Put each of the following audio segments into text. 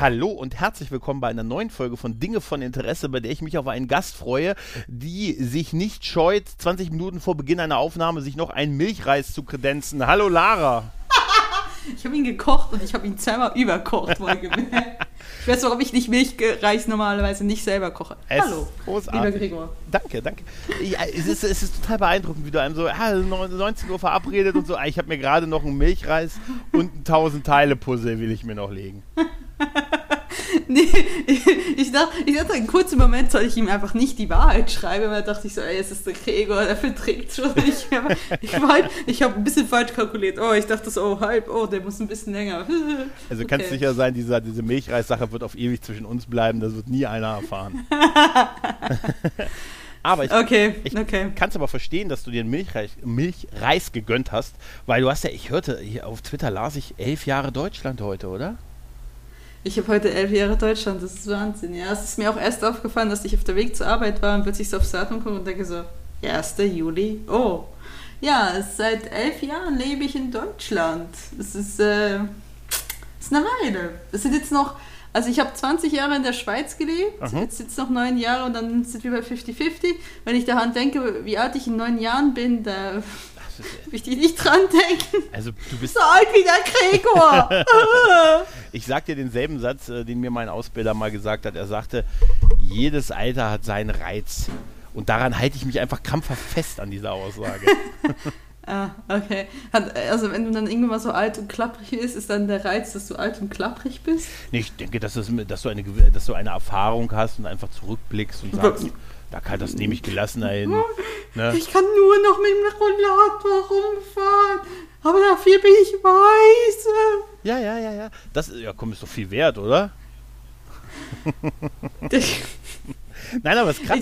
Hallo und herzlich willkommen bei einer neuen Folge von Dinge von Interesse, bei der ich mich auf einen Gast freue, die sich nicht scheut, 20 Minuten vor Beginn einer Aufnahme sich noch einen Milchreis zu kredenzen. Hallo Lara. Ich habe ihn gekocht und ich habe ihn zweimal überkocht, wohlgemerkt. Ich weiß, warum ich nicht Milchreis normalerweise nicht selber koche. Es Hallo, großartig. lieber Gregor. Danke, danke. Ja, es, ist, es ist total beeindruckend, wie du einem so ah, 19 Uhr verabredet und so. ah, Ich habe mir gerade noch einen Milchreis und ein 1000 Teile Puzzle will ich mir noch legen. Nee, ich, ich, dachte, ich dachte, einen kurzen Moment soll ich ihm einfach nicht die Wahrheit schreiben, weil da dachte ich so, ey, es ist der Gregor, der verträgt schon nicht mehr. Ich, ich habe ein bisschen falsch kalkuliert. Oh, ich dachte so, oh, halb, oh, der muss ein bisschen länger. Also kannst Okay. sicher sein, diese, diese Milchreis-Sache wird auf ewig zwischen uns bleiben, das wird nie einer erfahren. aber ich Okay, Ich okay. kann es aber verstehen, dass du dir einen Milchreis, Milchreis gegönnt hast, weil du hast ja, ich hörte, hier auf Twitter las ich elf Jahre Deutschland heute, oder? Ich habe heute elf Jahre Deutschland, das ist Wahnsinn. Ja, es ist mir auch erst aufgefallen, dass ich auf der Weg zur Arbeit war und plötzlich so aufs Datum komme und denke so, 1. Juli, oh. Ja, seit elf Jahren lebe ich in Deutschland. Es ist, äh, es ist eine Weile. Es sind jetzt noch, also ich habe 20 Jahre in der Schweiz gelebt, Aha. jetzt sind es noch neun Jahre und dann sind wir bei 50-50. Wenn ich daran denke, wie alt ich in neun Jahren bin, da möchte ich nicht dran denken. Also du bist, So alt wie der Gregor. ich sag dir denselben Satz, äh, den mir mein Ausbilder mal gesagt hat. Er sagte, jedes Alter hat seinen Reiz. Und daran halte ich mich einfach krampfhaft fest an dieser Aussage. Ah, okay. Hat, also wenn du dann irgendwann mal so alt und klapprig bist, ist dann der Reiz, dass du alt und klapprig bist? Nee, ich denke, dass, es, dass, du eine, dass du eine Erfahrung hast und einfach zurückblickst und sagst, da kann das nehme ich gelassener hin. Ne? Ich kann nur noch mit dem Rollator rumfahren, aber dafür bin ich weise. Ja, ja, ja, ja. Das ja, komm, ist doch viel wert, oder? Nein, aber es ist krass.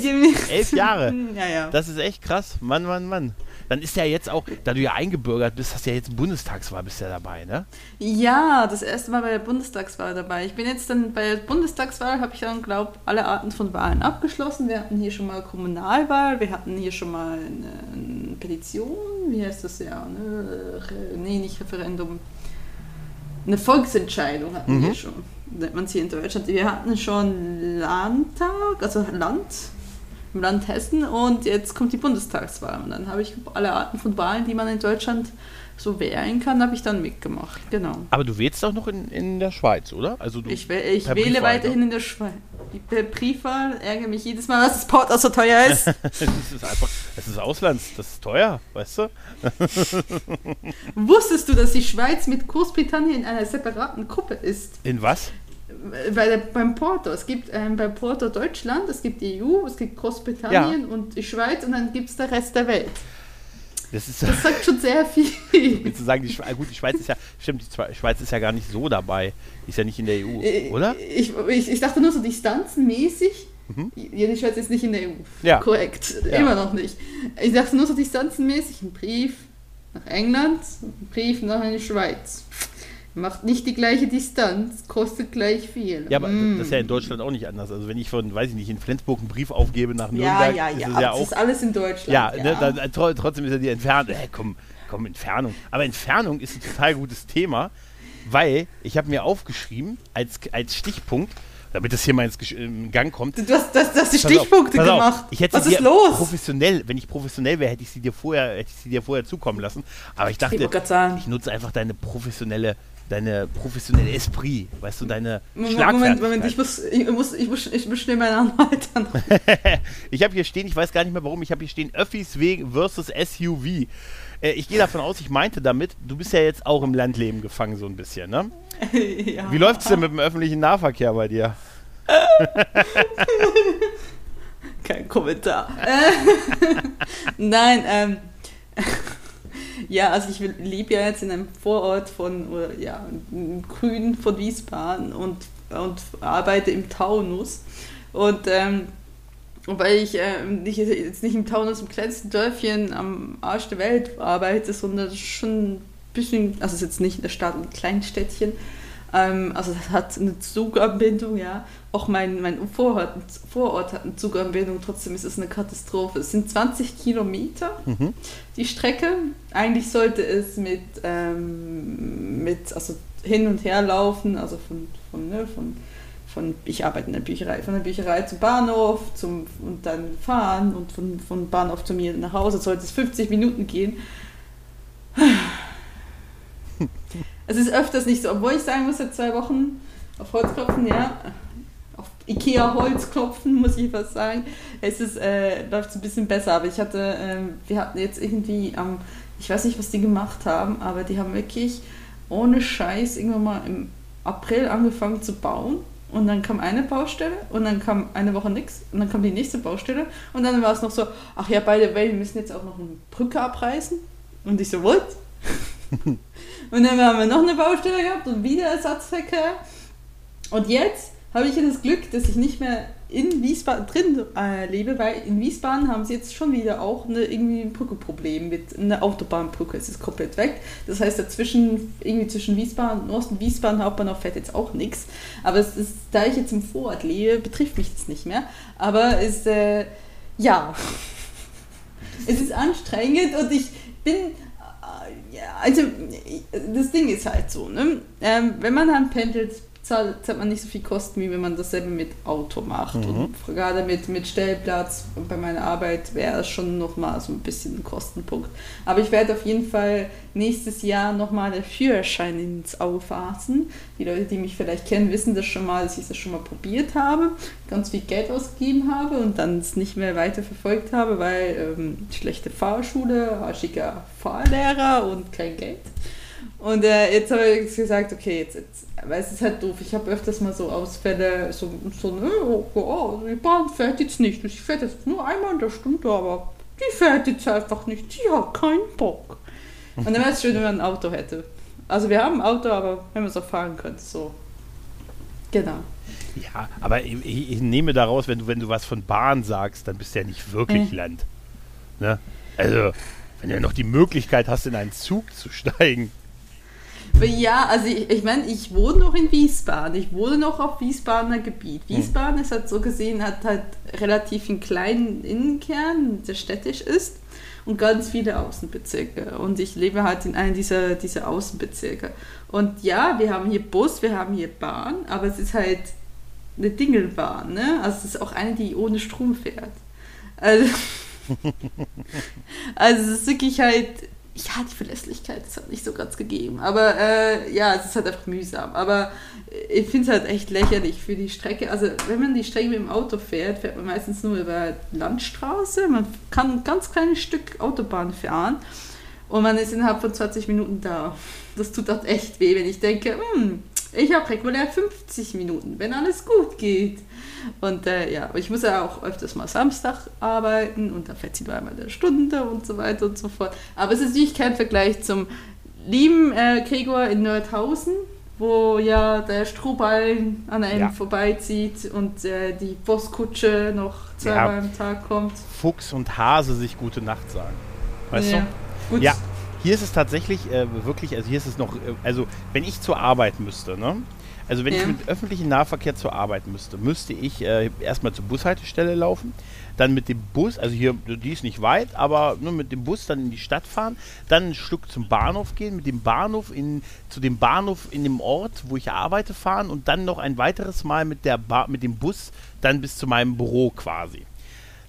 Elf Jahre. Ja, ja. Das ist echt krass. Mann, Mann, Mann. Dann ist ja jetzt auch, da du ja eingebürgert bist, hast du ja jetzt Bundestagswahl bist ja dabei, ne? ja, das erste Mal bei der Bundestagswahl dabei. Ich bin jetzt dann bei der Bundestagswahl, habe ich dann, glaube alle Arten von Wahlen abgeschlossen. Wir hatten hier schon mal Kommunalwahl, wir hatten hier schon mal eine, eine Petition, wie heißt das ja? Ne? Nee, nicht Referendum. Eine Volksentscheidung hatten Mhm. wir schon. Nennt man es hier in Deutschland. Wir hatten schon Landtag, also Land im Land Hessen und jetzt kommt die Bundestagswahl. Und dann habe ich alle Arten von Wahlen, die man in Deutschland so wählen kann, habe ich dann mitgemacht. Genau. Aber du wählst doch noch in, in der Schweiz, oder? Also du, Ich, ich wähle Briefwahl, weiterhin ne? in der Schweiz. Per Briefwahl ärgere mich jedes Mal, dass das Porto so teuer ist. das ist einfach, das ist Auslands, das ist teuer, weißt du? Wusstest du, dass die Schweiz mit Großbritannien in einer separaten Gruppe ist? In was? Bei der, beim Porto. Es gibt ähm, bei Porto Deutschland, es gibt die EU, es gibt Großbritannien und die Schweiz und dann gibt es der Rest der Welt. Das ist, Das sagt schon sehr viel. willst du sagen, die Schweiz, gut, die Schweiz ist ja, stimmt, die Schwe- Schweiz ist ja gar nicht so dabei. Die ist ja nicht in der EU, Äh, oder? Ich, ich, ich dachte nur so distanzenmäßig. Ja, die Schweiz ist nicht in der EU. Mhm. Ja. Korrekt. Ja. Immer noch nicht. Ich dachte nur so distanzenmäßig. Ein Brief nach England, ein Brief nach in die Schweiz. Macht nicht die gleiche Distanz, kostet gleich viel. Ja, aber Mm. das ist ja in Deutschland auch nicht anders. Also wenn ich von, weiß ich nicht, in Flensburg einen Brief aufgebe nach ja, Nürnberg, ja, ist ja. es aber ja das auch ist alles in Deutschland. Ja, Ne, dann, tro- trotzdem ist ja die Entfernung. Äh, komm, komm, Entfernung. Aber Entfernung ist ein total gutes Thema, weil ich habe mir aufgeschrieben, als, als Stichpunkt, damit das hier mal ins Gesch- in Gang kommt. Du hast, das, das die Stichpunkte auf, gemacht. Ich hätte Was ist los? Professionell, wenn ich professionell wäre, hätte ich sie dir vorher, hätte ich sie dir vorher zukommen lassen. Aber ich dachte, Ich ich nutze einfach deine professionelle, deine professionelle Esprit, weißt du, deine Moment. Moment, ich muss, ich muss, ich muss, ich muss schnell meinen Anwalt an. ich habe hier stehen, ich weiß gar nicht mehr warum, ich habe hier stehen Öffis wegen versus SUV. Äh, ich gehe davon aus, ich meinte damit, du bist ja jetzt auch im Landleben gefangen so ein bisschen, ne? ja. Wie läuft's denn mit dem öffentlichen Nahverkehr bei dir? Kein Kommentar. Äh, Nein, ähm, ja, also ich lebe ja jetzt in einem Vorort von, oder, ja, im Grün von Wiesbaden und, und arbeite im Taunus. Und ähm, Wobei ich äh, nicht, jetzt nicht im Taunus im kleinsten Dörfchen am Arsch der Welt arbeite, sondern schon ein bisschen, also ist jetzt nicht in der Stadt, ein Kleinstädtchen. Ähm, also das hat eine Zuganbindung, ja. Auch mein, mein Vorort, Vorort hat eine Zuganbindung, trotzdem ist es eine Katastrophe. Es sind 20 Kilometer Mhm. die Strecke. Eigentlich sollte es mit, ähm, mit also hin und her laufen, also von, von, ne, von, von, ich arbeite in der Bücherei, von der Bücherei zum Bahnhof zum, und dann fahren und von, von Bahnhof zu mir nach Hause sollte es 50 Minuten gehen. Es ist öfters nicht so, obwohl ich sagen muss, seit zwei Wochen auf Holz klopfen, ja, auf Ikea Holz klopfen, muss ich was sagen. Es ist, äh, läuft ein bisschen besser, aber ich hatte, ähm, wir hatten jetzt irgendwie am, ich weiß nicht, was die gemacht haben, aber die haben wirklich ohne Scheiß irgendwann mal im April angefangen zu bauen. Und dann kam eine Baustelle und dann kam eine Woche nichts und dann kam die nächste Baustelle und dann war es noch so, ach ja, way, wir müssen jetzt auch noch eine Brücke abreißen. Und ich so, what? und dann haben wir noch eine Baustelle gehabt und wieder Ersatzverkehr. Und jetzt habe ich ja das Glück, dass ich nicht mehr in Wiesbaden drin äh, lebe, weil in Wiesbaden haben sie jetzt schon wieder auch eine, irgendwie ein Brückenproblem mit einer Autobahnbrücke. Es ist komplett weg. Das heißt, dazwischen, irgendwie zwischen Wiesbaden, Osten Wiesbaden, Hauptbahnhof fährt jetzt auch nichts. Aber es ist, da ich jetzt im Vorort lebe, betrifft mich das nicht mehr. Aber es, äh, ja, es ist anstrengend und ich bin also das Ding ist halt so, ne? Ähm, wenn man dann pendelt, zahlt, zahlt man nicht so viel Kosten, wie wenn man dasselbe mit Auto macht. Mhm. Und gerade mit, mit Stellplatz bei meiner Arbeit wäre es schon nochmal so ein bisschen ein Kostenpunkt. Aber ich werde auf jeden Fall nächstes Jahr nochmal den Führerschein ins Auffassen. Die Leute, die mich vielleicht kennen, wissen das schon mal, dass ich das schon mal probiert habe, ganz viel Geld ausgegeben habe und dann es nicht mehr weiter verfolgt habe, weil ähm, schlechte Fahrschule, arschiger Fahrlehrer und kein Geld. Und äh, jetzt habe ich gesagt, okay, jetzt, jetzt weil es ist halt doof. Ich habe öfters mal so Ausfälle, so, so ne, oh, oh, die Bahn fährt jetzt nicht. Die fährt jetzt nur einmal in der Stunde, aber die fährt jetzt einfach nicht. Die hat keinen Bock. Und dann wäre es schön, wenn man ein Auto hätte. Also wir haben ein Auto, aber wenn man es auch fahren könnte, so. Genau. Ja, aber ich, ich, ich nehme daraus, wenn du, wenn du was von Bahn sagst, dann bist du ja nicht wirklich Mhm. Land. Ne? Also, wenn du noch die Möglichkeit hast, in einen Zug zu steigen. Ja, also ich, ich meine, ich wohne noch in Wiesbaden. Ich wohne noch auf Wiesbadener Gebiet. Wiesbaden ist halt so gesehen, hat halt relativ einen kleinen Innenkern, der städtisch ist und ganz viele Außenbezirke. Und ich lebe halt in einem dieser, dieser Außenbezirke. Und ja, wir haben hier Bus, wir haben hier Bahn, aber es ist halt eine Dingelbahn, ne? Also es ist auch eine, die ohne Strom fährt. Also, also es ist wirklich halt, ja, die Verlässlichkeit ist halt nicht so ganz gegeben. Aber äh, ja, es ist halt einfach mühsam. Aber ich finde es halt echt lächerlich für die Strecke. Also wenn man die Strecke mit dem Auto fährt, fährt man meistens nur über Landstraße. Man kann ein ganz kleines Stück Autobahn fahren und man ist innerhalb von 20 Minuten da. Das tut halt echt weh, wenn ich denke, hm, ich habe regulär 50 Minuten, wenn alles gut geht. Und äh, ja, aber ich muss ja auch öfters mal Samstag arbeiten und da fährt sie nur einmal eine Stunde und so weiter und so fort. Aber es ist natürlich kein Vergleich zum lieben äh, Gregor in Nordhausen, wo ja der Strohball an einem Ja. vorbeizieht und äh, die Postkutsche noch zweimal Ja. am Tag kommt. Fuchs und Hase sich gute Nacht sagen. Weißt ja. du? Gut. Ja, hier ist es tatsächlich äh, wirklich, also hier ist es noch, äh, also wenn ich zur Arbeit müsste, ne? Also wenn Ja. ich mit öffentlichem Nahverkehr zur Arbeit müsste, müsste ich äh, erstmal zur Bushaltestelle laufen, dann mit dem Bus, also hier, die ist nicht weit, aber nur mit dem Bus dann in die Stadt fahren, dann ein Stück zum Bahnhof gehen, mit dem Bahnhof in, zu dem Bahnhof in dem Ort, wo ich arbeite, fahren und dann noch ein weiteres Mal mit, der ba mit dem Bus dann bis zu meinem Büro quasi.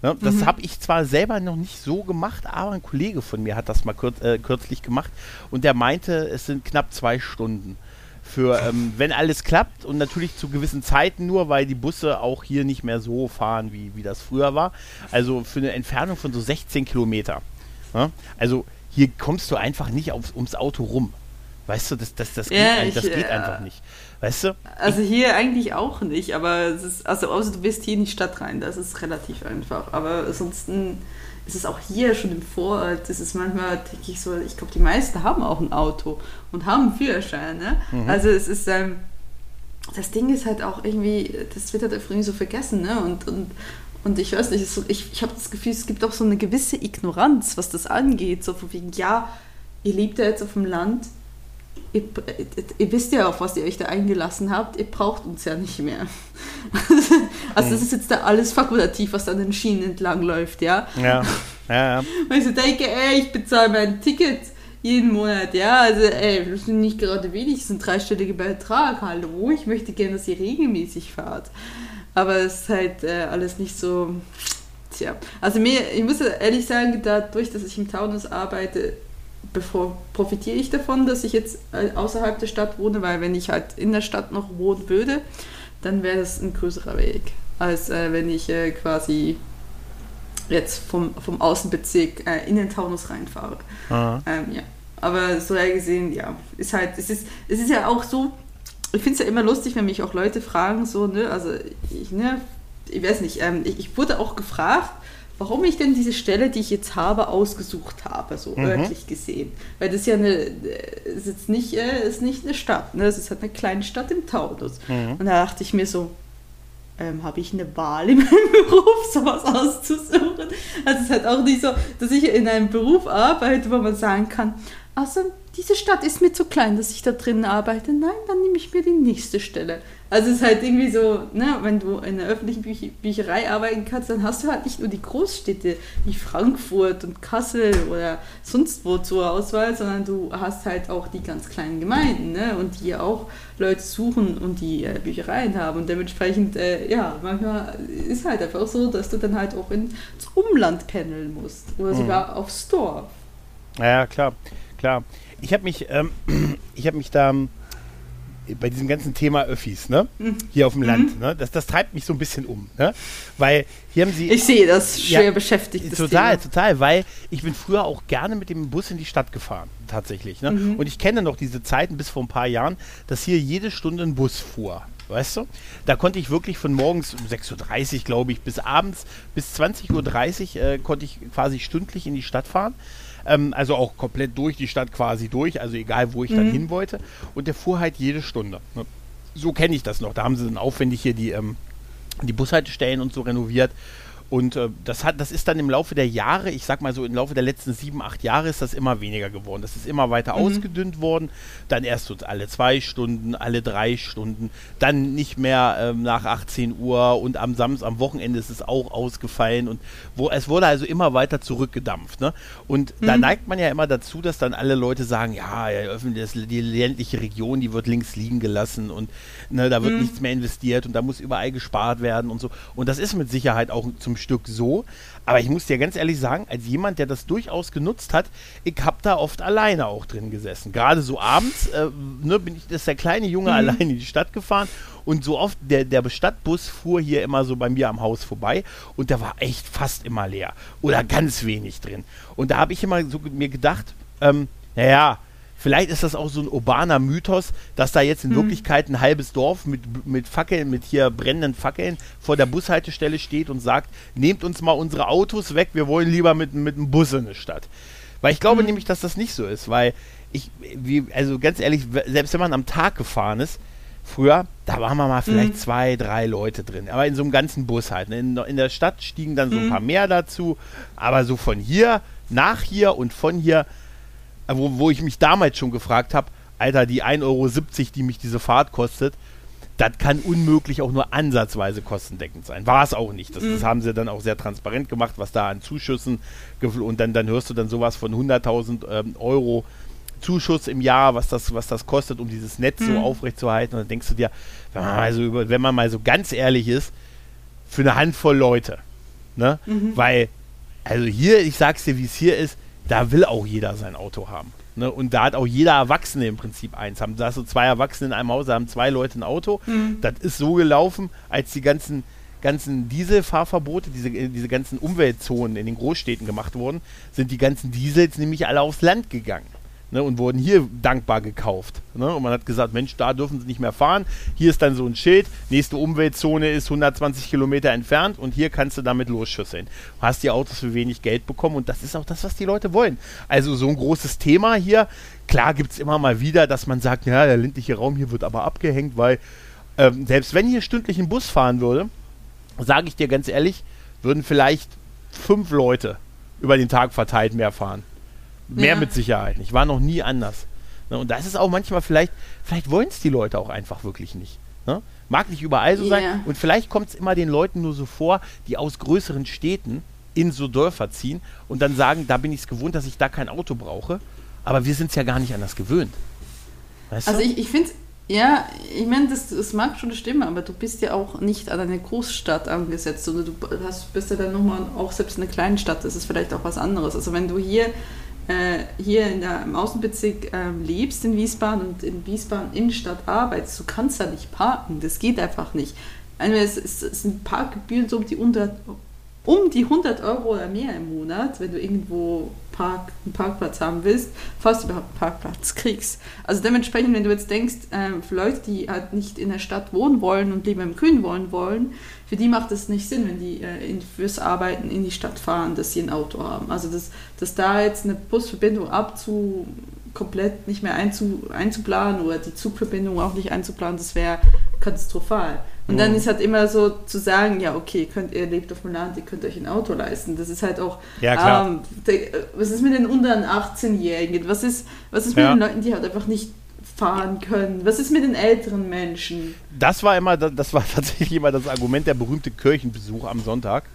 Ne, das Mhm. habe ich zwar selber noch nicht so gemacht, aber ein Kollege von mir hat das mal kurz, äh, kürzlich gemacht und der meinte, es sind knapp zwei Stunden. Für, ähm, wenn alles klappt und natürlich zu gewissen Zeiten nur, weil die Busse auch hier nicht mehr so fahren, wie, wie das früher war. Also für eine Entfernung von so 16 Kilometer. Ne? Also hier kommst du einfach nicht aufs, ums Auto rum. Weißt du, das, das, das, geht, Ja, das ich, geht äh, einfach nicht. Weißt du? Also hier eigentlich auch nicht, aber es ist, also außer du bist hier in die Stadt rein, das ist relativ einfach. Aber ansonsten ist auch hier schon im Vorort, das ist manchmal, denke ich so, ich glaube, die meisten haben auch ein Auto und haben einen Führerschein, ne? Also es ist, ähm, das Ding ist halt auch irgendwie, das wird halt irgendwie so vergessen, ne? Und, und, Und ich weiß nicht, so, ich, ich habe das Gefühl, es gibt auch so eine gewisse Ignoranz, was das angeht. So von wegen, ja, ihr lebt ja jetzt auf dem Land, ihr, ihr, wisst ja, auf was ihr euch da eingelassen habt, ihr braucht uns ja nicht mehr. also das ist jetzt da alles fakultativ, was an den Schienen entlang läuft, ja. Ja, ja, ja. Weil ich so denke, ey, ich bezahle mein Ticket jeden Monat, ja, also ey, das sind nicht gerade wenig, das ist ein dreistelliger Betrag, hallo, ich möchte gerne, dass ihr regelmäßig fahrt. Aber es ist halt äh, alles nicht so, tja, also mir, ich muss ehrlich sagen, dadurch, dass ich im Taunus arbeite, bevor profitiere ich davon, dass ich jetzt äh, außerhalb der Stadt wohne, weil wenn ich halt in der Stadt noch wohnen würde, dann wäre das ein größerer Weg, als äh, wenn ich äh, quasi jetzt vom, vom Außenbezirk äh, in den Taunus reinfahre. Ähm, ja. Aber so gesehen, ja, ist halt, es ist, es ist ja auch so, ich finde es ja immer lustig, wenn mich auch Leute fragen, so, ne, also ich, ne, ich weiß nicht, ähm, ich, ich, wurde auch gefragt, warum ich denn diese Stelle, die ich jetzt habe, ausgesucht habe, so mhm. örtlich gesehen. Weil das ja eine, ist jetzt nicht, äh, ist nicht eine Stadt, ne, es ist halt eine kleine Stadt im Taunus. Mhm. Und da dachte ich mir so, ähm, habe ich eine Wahl in meinem Beruf, sowas auszusuchen. Also es ist halt auch nicht so, dass ich in einem Beruf arbeite, wo man sagen kann, also diese Stadt ist mir zu klein, dass ich da drinnen arbeite. Nein, dann nehme ich mir die nächste Stelle. Also es ist halt irgendwie so, ne, wenn du in einer öffentlichen Büch Bücherei arbeiten kannst, dann hast du halt nicht nur die Großstädte wie Frankfurt und Kassel oder sonst wo zur Auswahl, sondern du hast halt auch die ganz kleinen Gemeinden, ne, und die auch Leute suchen und die äh, Büchereien haben. Und dementsprechend, äh, ja, manchmal ist halt einfach so, dass du dann halt auch ins Umland pendeln musst oder sogar mhm. aufs Dorf. Ja, klar, klar. Ich habe mich, ähm, ich habe mich da bei diesem ganzen Thema Öffis, ne? Mhm. Hier auf dem Land, mhm. ne? Das, das treibt mich so ein bisschen um, ne? Weil hier haben sie. Ich sehe das schwer ja, beschäftigt. Total, Thema. total, weil ich bin früher auch gerne mit dem Bus in die Stadt gefahren, tatsächlich. Ne? Mhm. Und ich kenne noch diese Zeiten bis vor ein paar Jahren, dass hier jede Stunde ein Bus fuhr. Weißt du? Da konnte ich wirklich von morgens um 6.30 Uhr, glaube ich, bis abends bis 20.30 Uhr äh, konnte ich quasi stündlich in die Stadt fahren. Ähm, also auch komplett durch die Stadt quasi durch, also egal, wo ich mhm. dann hin wollte. Und der fuhr halt jede Stunde. Ne? So kenne ich das noch. Da haben sie dann aufwendig hier die, ähm, die Bushaltestellen und so renoviert. Und äh, das, hat, das ist dann im Laufe der Jahre, ich sag mal so im Laufe der letzten sieben, acht Jahre ist das immer weniger geworden. Das ist immer weiter mhm. ausgedünnt worden. Dann erst so alle zwei Stunden, alle drei Stunden, dann nicht mehr ähm, nach 18 Uhr und am Samstag, am Wochenende ist es auch ausgefallen und wo es wurde also immer weiter zurückgedampft. Ne? Und mhm. da neigt man ja immer dazu, dass dann alle Leute sagen, ja, die ländliche Region, die wird links liegen gelassen und ne, da wird mhm. nichts mehr investiert und da muss überall gespart werden und so. Und das ist mit Sicherheit auch zum Stück so. Aber ich muss dir ganz ehrlich sagen, als jemand, der das durchaus genutzt hat, ich habe da oft alleine auch drin gesessen. Gerade so abends äh, ne, bin ich, das ist der kleine Junge mhm. allein in die Stadt gefahren und so oft, der, der Stadtbus fuhr hier immer so bei mir am Haus vorbei und der war echt fast immer leer oder ganz wenig drin. Und da habe ich immer so mir gedacht, ähm, naja, Vielleicht ist das auch so ein urbaner Mythos, dass da jetzt in mhm. Wirklichkeit ein halbes Dorf mit, mit Fackeln, mit hier brennenden Fackeln vor der Bushaltestelle steht und sagt, nehmt uns mal unsere Autos weg, wir wollen lieber mit, mit einem Bus in eine Stadt. Weil ich glaube mhm. nämlich, dass das nicht so ist, weil ich, wie, also ganz ehrlich, selbst wenn man am Tag gefahren ist, früher, da waren wir mal vielleicht mhm. zwei, drei Leute drin, aber in so einem ganzen Bus halt. Ne? In, in der Stadt stiegen dann so ein mhm. paar mehr dazu, aber so von hier nach hier und von hier wo, wo ich mich damals schon gefragt habe, Alter, die 1,70 Euro, die mich diese Fahrt kostet, das kann unmöglich auch nur ansatzweise kostendeckend sein. War es auch nicht. Das, mhm. das, haben sie dann auch sehr transparent gemacht, was da an Zuschüssen und dann, dann hörst du dann sowas von 100.000 ähm, Euro Zuschuss im Jahr, was das, was das kostet, um dieses Netz mhm. so aufrechtzuerhalten. Und dann denkst du dir, wenn man mal so, wenn man mal so ganz ehrlich ist, für eine Handvoll Leute. Ne? Mhm. Weil, also hier, ich sag's dir, wie es hier ist, da will auch jeder sein Auto haben. Ne? Und da hat auch jeder Erwachsene im Prinzip eins. Haben, da hast du zwei Erwachsene in einem Haus, da haben zwei Leute ein Auto. Mhm. Das ist so gelaufen, als die ganzen, ganzen Dieselfahrverbote, diese, diese ganzen Umweltzonen in den Großstädten gemacht wurden, sind die ganzen Diesels nämlich alle aufs Land gegangen ne, und wurden hier dankbar gekauft. Ne? Und man hat gesagt, Mensch, da dürfen sie nicht mehr fahren. Hier ist dann so ein Schild, nächste Umweltzone ist 120 Kilometer entfernt und hier kannst du damit losschüsseln. Du hast die Autos für wenig Geld bekommen und das ist auch das, was die Leute wollen. Also so ein großes Thema hier. Klar gibt es immer mal wieder, dass man sagt, ja, der ländliche Raum hier wird aber abgehängt, weil ähm, selbst wenn hier stündlich ein Bus fahren würde, sage ich dir ganz ehrlich, würden vielleicht fünf Leute über den Tag verteilt mehr fahren. Mehr Ja. mit Sicherheit nicht. War noch nie anders. Ne? Und da ist es auch manchmal vielleicht, vielleicht wollen es die Leute auch einfach wirklich nicht. Ne? Mag nicht überall so sein. Ja. Und vielleicht kommt es immer den Leuten nur so vor, die aus größeren Städten in so Dörfer ziehen und dann sagen, da bin ich es gewohnt, dass ich da kein Auto brauche. Aber wir sind es ja gar nicht anders gewöhnt. Weißt Also du? ich, ich finde, ja, ich meine, das, das mag schon stimmen, aber du bist ja auch nicht an eine Großstadt angesetzt, sondern du hast, bist ja dann nochmal auch selbst in einer kleinen Stadt, das ist vielleicht auch was anderes. Also wenn du hier, hier in der, im Außenbezirk ähm, lebst in Wiesbaden und in Wiesbaden Innenstadt arbeitest, du kannst da nicht parken, das geht einfach nicht. Also es, es, es sind Parkgebühren so um die 100, um die 100 Euro oder mehr im Monat, wenn du irgendwo Park, einen Parkplatz haben willst, falls du überhaupt einen Parkplatz kriegst. Also dementsprechend, wenn du jetzt denkst, ähm, für Leute, die halt nicht in der Stadt wohnen wollen und lieber im Grün wohnen wollen, für die macht es nicht Sinn, wenn die äh, in, fürs Arbeiten in die Stadt fahren, dass sie ein Auto haben. Also dass, dass da jetzt eine Busverbindung abzu komplett nicht mehr einzu, einzuplanen oder die Zugverbindung auch nicht einzuplanen, das wäre katastrophal. Und dann Mhm. ist halt immer so zu sagen, ja, okay, könnt, ihr lebt auf dem Land, ihr könnt euch ein Auto leisten. Das ist halt auch, Ja, klar. ähm, der, was ist mit den unter 18-Jährigen? Was ist, was ist mit Ja. den Leuten, die halt einfach nicht fahren können? Was ist mit den älteren Menschen? das war immer, das war tatsächlich immer das Argument, der berühmte Kirchenbesuch am Sonntag.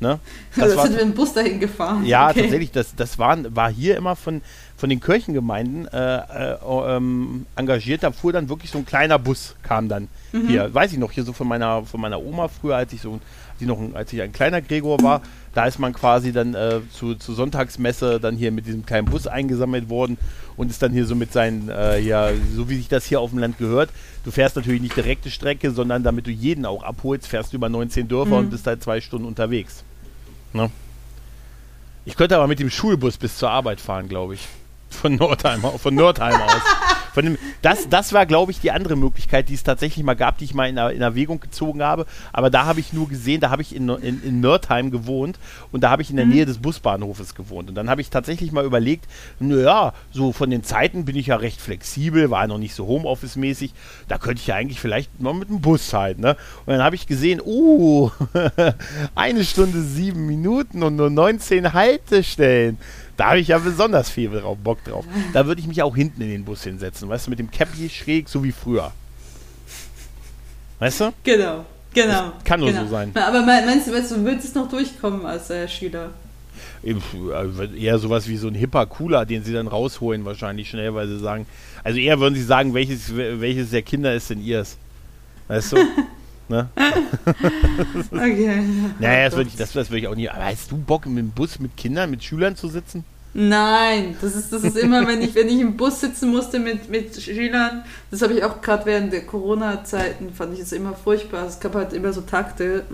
Ne? Das Das war, sind wir im Bus dahin gefahren. ja, Okay. tatsächlich, das, das waren, war hier immer von, von den Kirchengemeinden äh, äh, ähm, engagiert. Da fuhr dann wirklich so ein kleiner Bus, kam dann Mhm. hier, weiß ich noch, hier so von meiner, von meiner Oma früher, als ich so, ich noch ein, als ich ein kleiner Gregor war, da ist man quasi dann äh, zu, zur Sonntagsmesse dann hier mit diesem kleinen Bus eingesammelt worden und ist dann hier so mit seinen, äh, ja, so wie sich das hier auf dem Land gehört. Du fährst natürlich nicht direkte Strecke, sondern damit du jeden auch abholst, fährst du über 19 Dörfer Mhm. und bist halt zwei Stunden unterwegs. Ne? Ich könnte aber mit dem Schulbus bis zur Arbeit fahren, glaube ich. Von Nordheim, von Nordheim aus. Von dem, das, das war, glaube ich, die andere Möglichkeit, die es tatsächlich mal gab, die ich mal in, in Erwägung gezogen habe. Aber da habe ich nur gesehen, da habe ich in, in, in Nördheim gewohnt und da habe ich in der Nähe des Busbahnhofes gewohnt. Und dann habe ich tatsächlich mal überlegt, naja, so von den Zeiten bin ich ja recht flexibel, war noch nicht so Homeoffice-mäßig. Da könnte ich ja eigentlich vielleicht mal mit dem Bus halt. Ne? Und dann habe ich gesehen, uh, eine Stunde sieben Minuten und nur 19 Haltestellen. Da habe ich ja besonders viel drauf, Bock drauf. Da würde ich mich auch hinten in den Bus hinsetzen, weißt du, mit dem Cappy schräg, so wie früher. Weißt du? Genau, genau. Das kann nur genau. so sein. Aber me- meinst du, du, würdest es noch durchkommen als äh, Schüler? Äh, Eher sowas wie so ein hipper Cooler, den sie dann rausholen, wahrscheinlich schnell, weil sie sagen. Also eher würden sie sagen, welches, welches der Kinder ist denn ihrs? Weißt du? ne? Okay. Naja, das würde ich, das, das würd ich auch nie. Aber hast du Bock, dem Bus mit Kindern, mit Schülern zu sitzen? Nein, das ist, das ist immer, wenn ich, wenn ich im Bus sitzen musste mit, mit Schülern, das habe ich auch gerade während der Corona-Zeiten, fand ich es immer furchtbar. Es gab halt immer so Takte.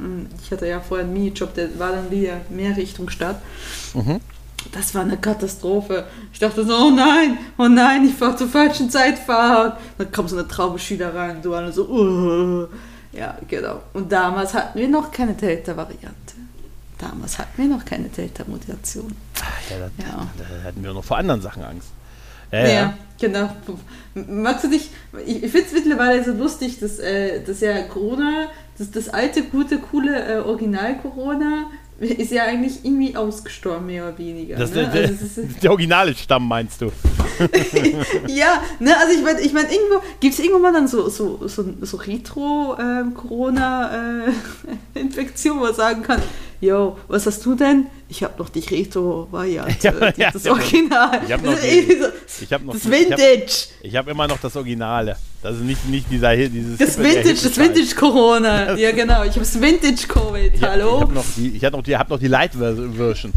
Ich hatte ja vorher einen Minijob, der war dann wieder mehr Richtung Stadt. Mhm. Das war eine Katastrophe. Ich dachte so, oh nein, oh nein, ich fahre zur falschen Zeit fahren. Dann kommt so eine Traube Schüler rein, du alle so, uh. Ja, genau. Und damals hatten wir noch keine Delta-Variante. Damals hatten wir noch keine Delta-Mutation. Ja, da, Ja. da hatten wir noch vor anderen Sachen Angst. Ja, Ja, genau. Magst du dich, ich, ich finde es mittlerweile so lustig, dass, äh, dass ja Corona, das, das alte, gute, coole äh, Original-Corona ist ja eigentlich irgendwie ausgestorben, mehr oder weniger. Das, ne? der, also der originale Stamm meinst du? ja, ne, also ich meine, ich mein, irgendwo, gibt es irgendwo mal dann so, so, so, so Retro-Corona-Infektion, wo man sagen kann, yo, was hast du denn? Ich habe noch die Retro-Variante, Ja, ja, das. Original. Ich hab noch Das die- Ich habe noch das die- hab- Vintage. Ich habe immer noch das Originale. Das ist nicht, nicht dieser dieses Das Vintage, das Scheiß. Vintage Corona. Ja, genau. Ich hab's Vintage Covid. Ich, Hallo? Ich habe noch die, ich hab noch die, hab noch die Light Version.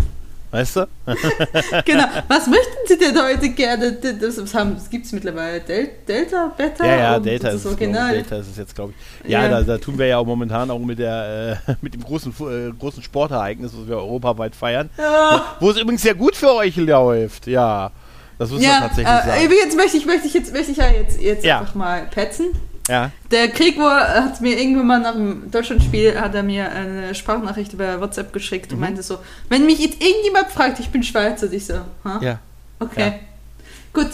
Weißt du? genau. Was möchten Sie denn heute gerne? Das, das, das gibt's mittlerweile. Del, Delta, Beta? Ja, ja, Delta das ist, es, glaub, Original. Delta ist es jetzt, glaube ich. Ja, Ja. Da, da tun wir ja auch momentan auch mit, der, äh, mit dem großen, äh, großen Sportereignis, was wir europaweit feiern. Ja, Wo es übrigens sehr gut für euch läuft. Ja, das muss man ja tatsächlich äh, sagen. übrigens möchte ich, möchte ich jetzt, möchte ich ja jetzt, jetzt Ja. einfach mal petzen. Ja, Der Gregor hat mir irgendwann mal nach dem Deutschlandspiel hat er mir eine Sprachnachricht über WhatsApp geschickt Mhm. und meinte so, wenn mich jetzt irgendjemand fragt, ich bin Schweizer, ich so, ha? ja. Okay. Ja. Gut.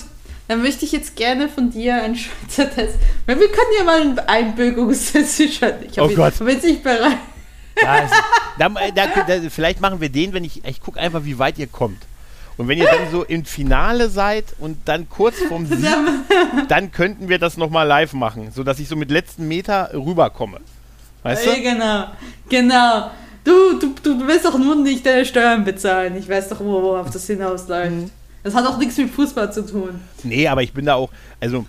Dann möchte ich jetzt gerne von dir einen Schweizer Test. Wir können ja mal einen Einbürgerungstest schalten. Ich Oh ihn- Gott. jetzt nicht bereit. Da ist, da, da, vielleicht machen wir den, wenn ich, ich gucke einfach, wie weit ihr kommt. Und wenn ihr dann so im Finale seid und dann kurz vorm Sieg, dann könnten wir das nochmal live machen, sodass ich so mit letzten Meter rüberkomme. Weißt du? Genau, genau. Du, du, du willst doch nur nicht deine Steuern bezahlen. Ich weiß doch, worauf das hinausläuft. Mhm. Das hat auch nichts mit Fußball zu tun. Nee, aber ich bin da auch, also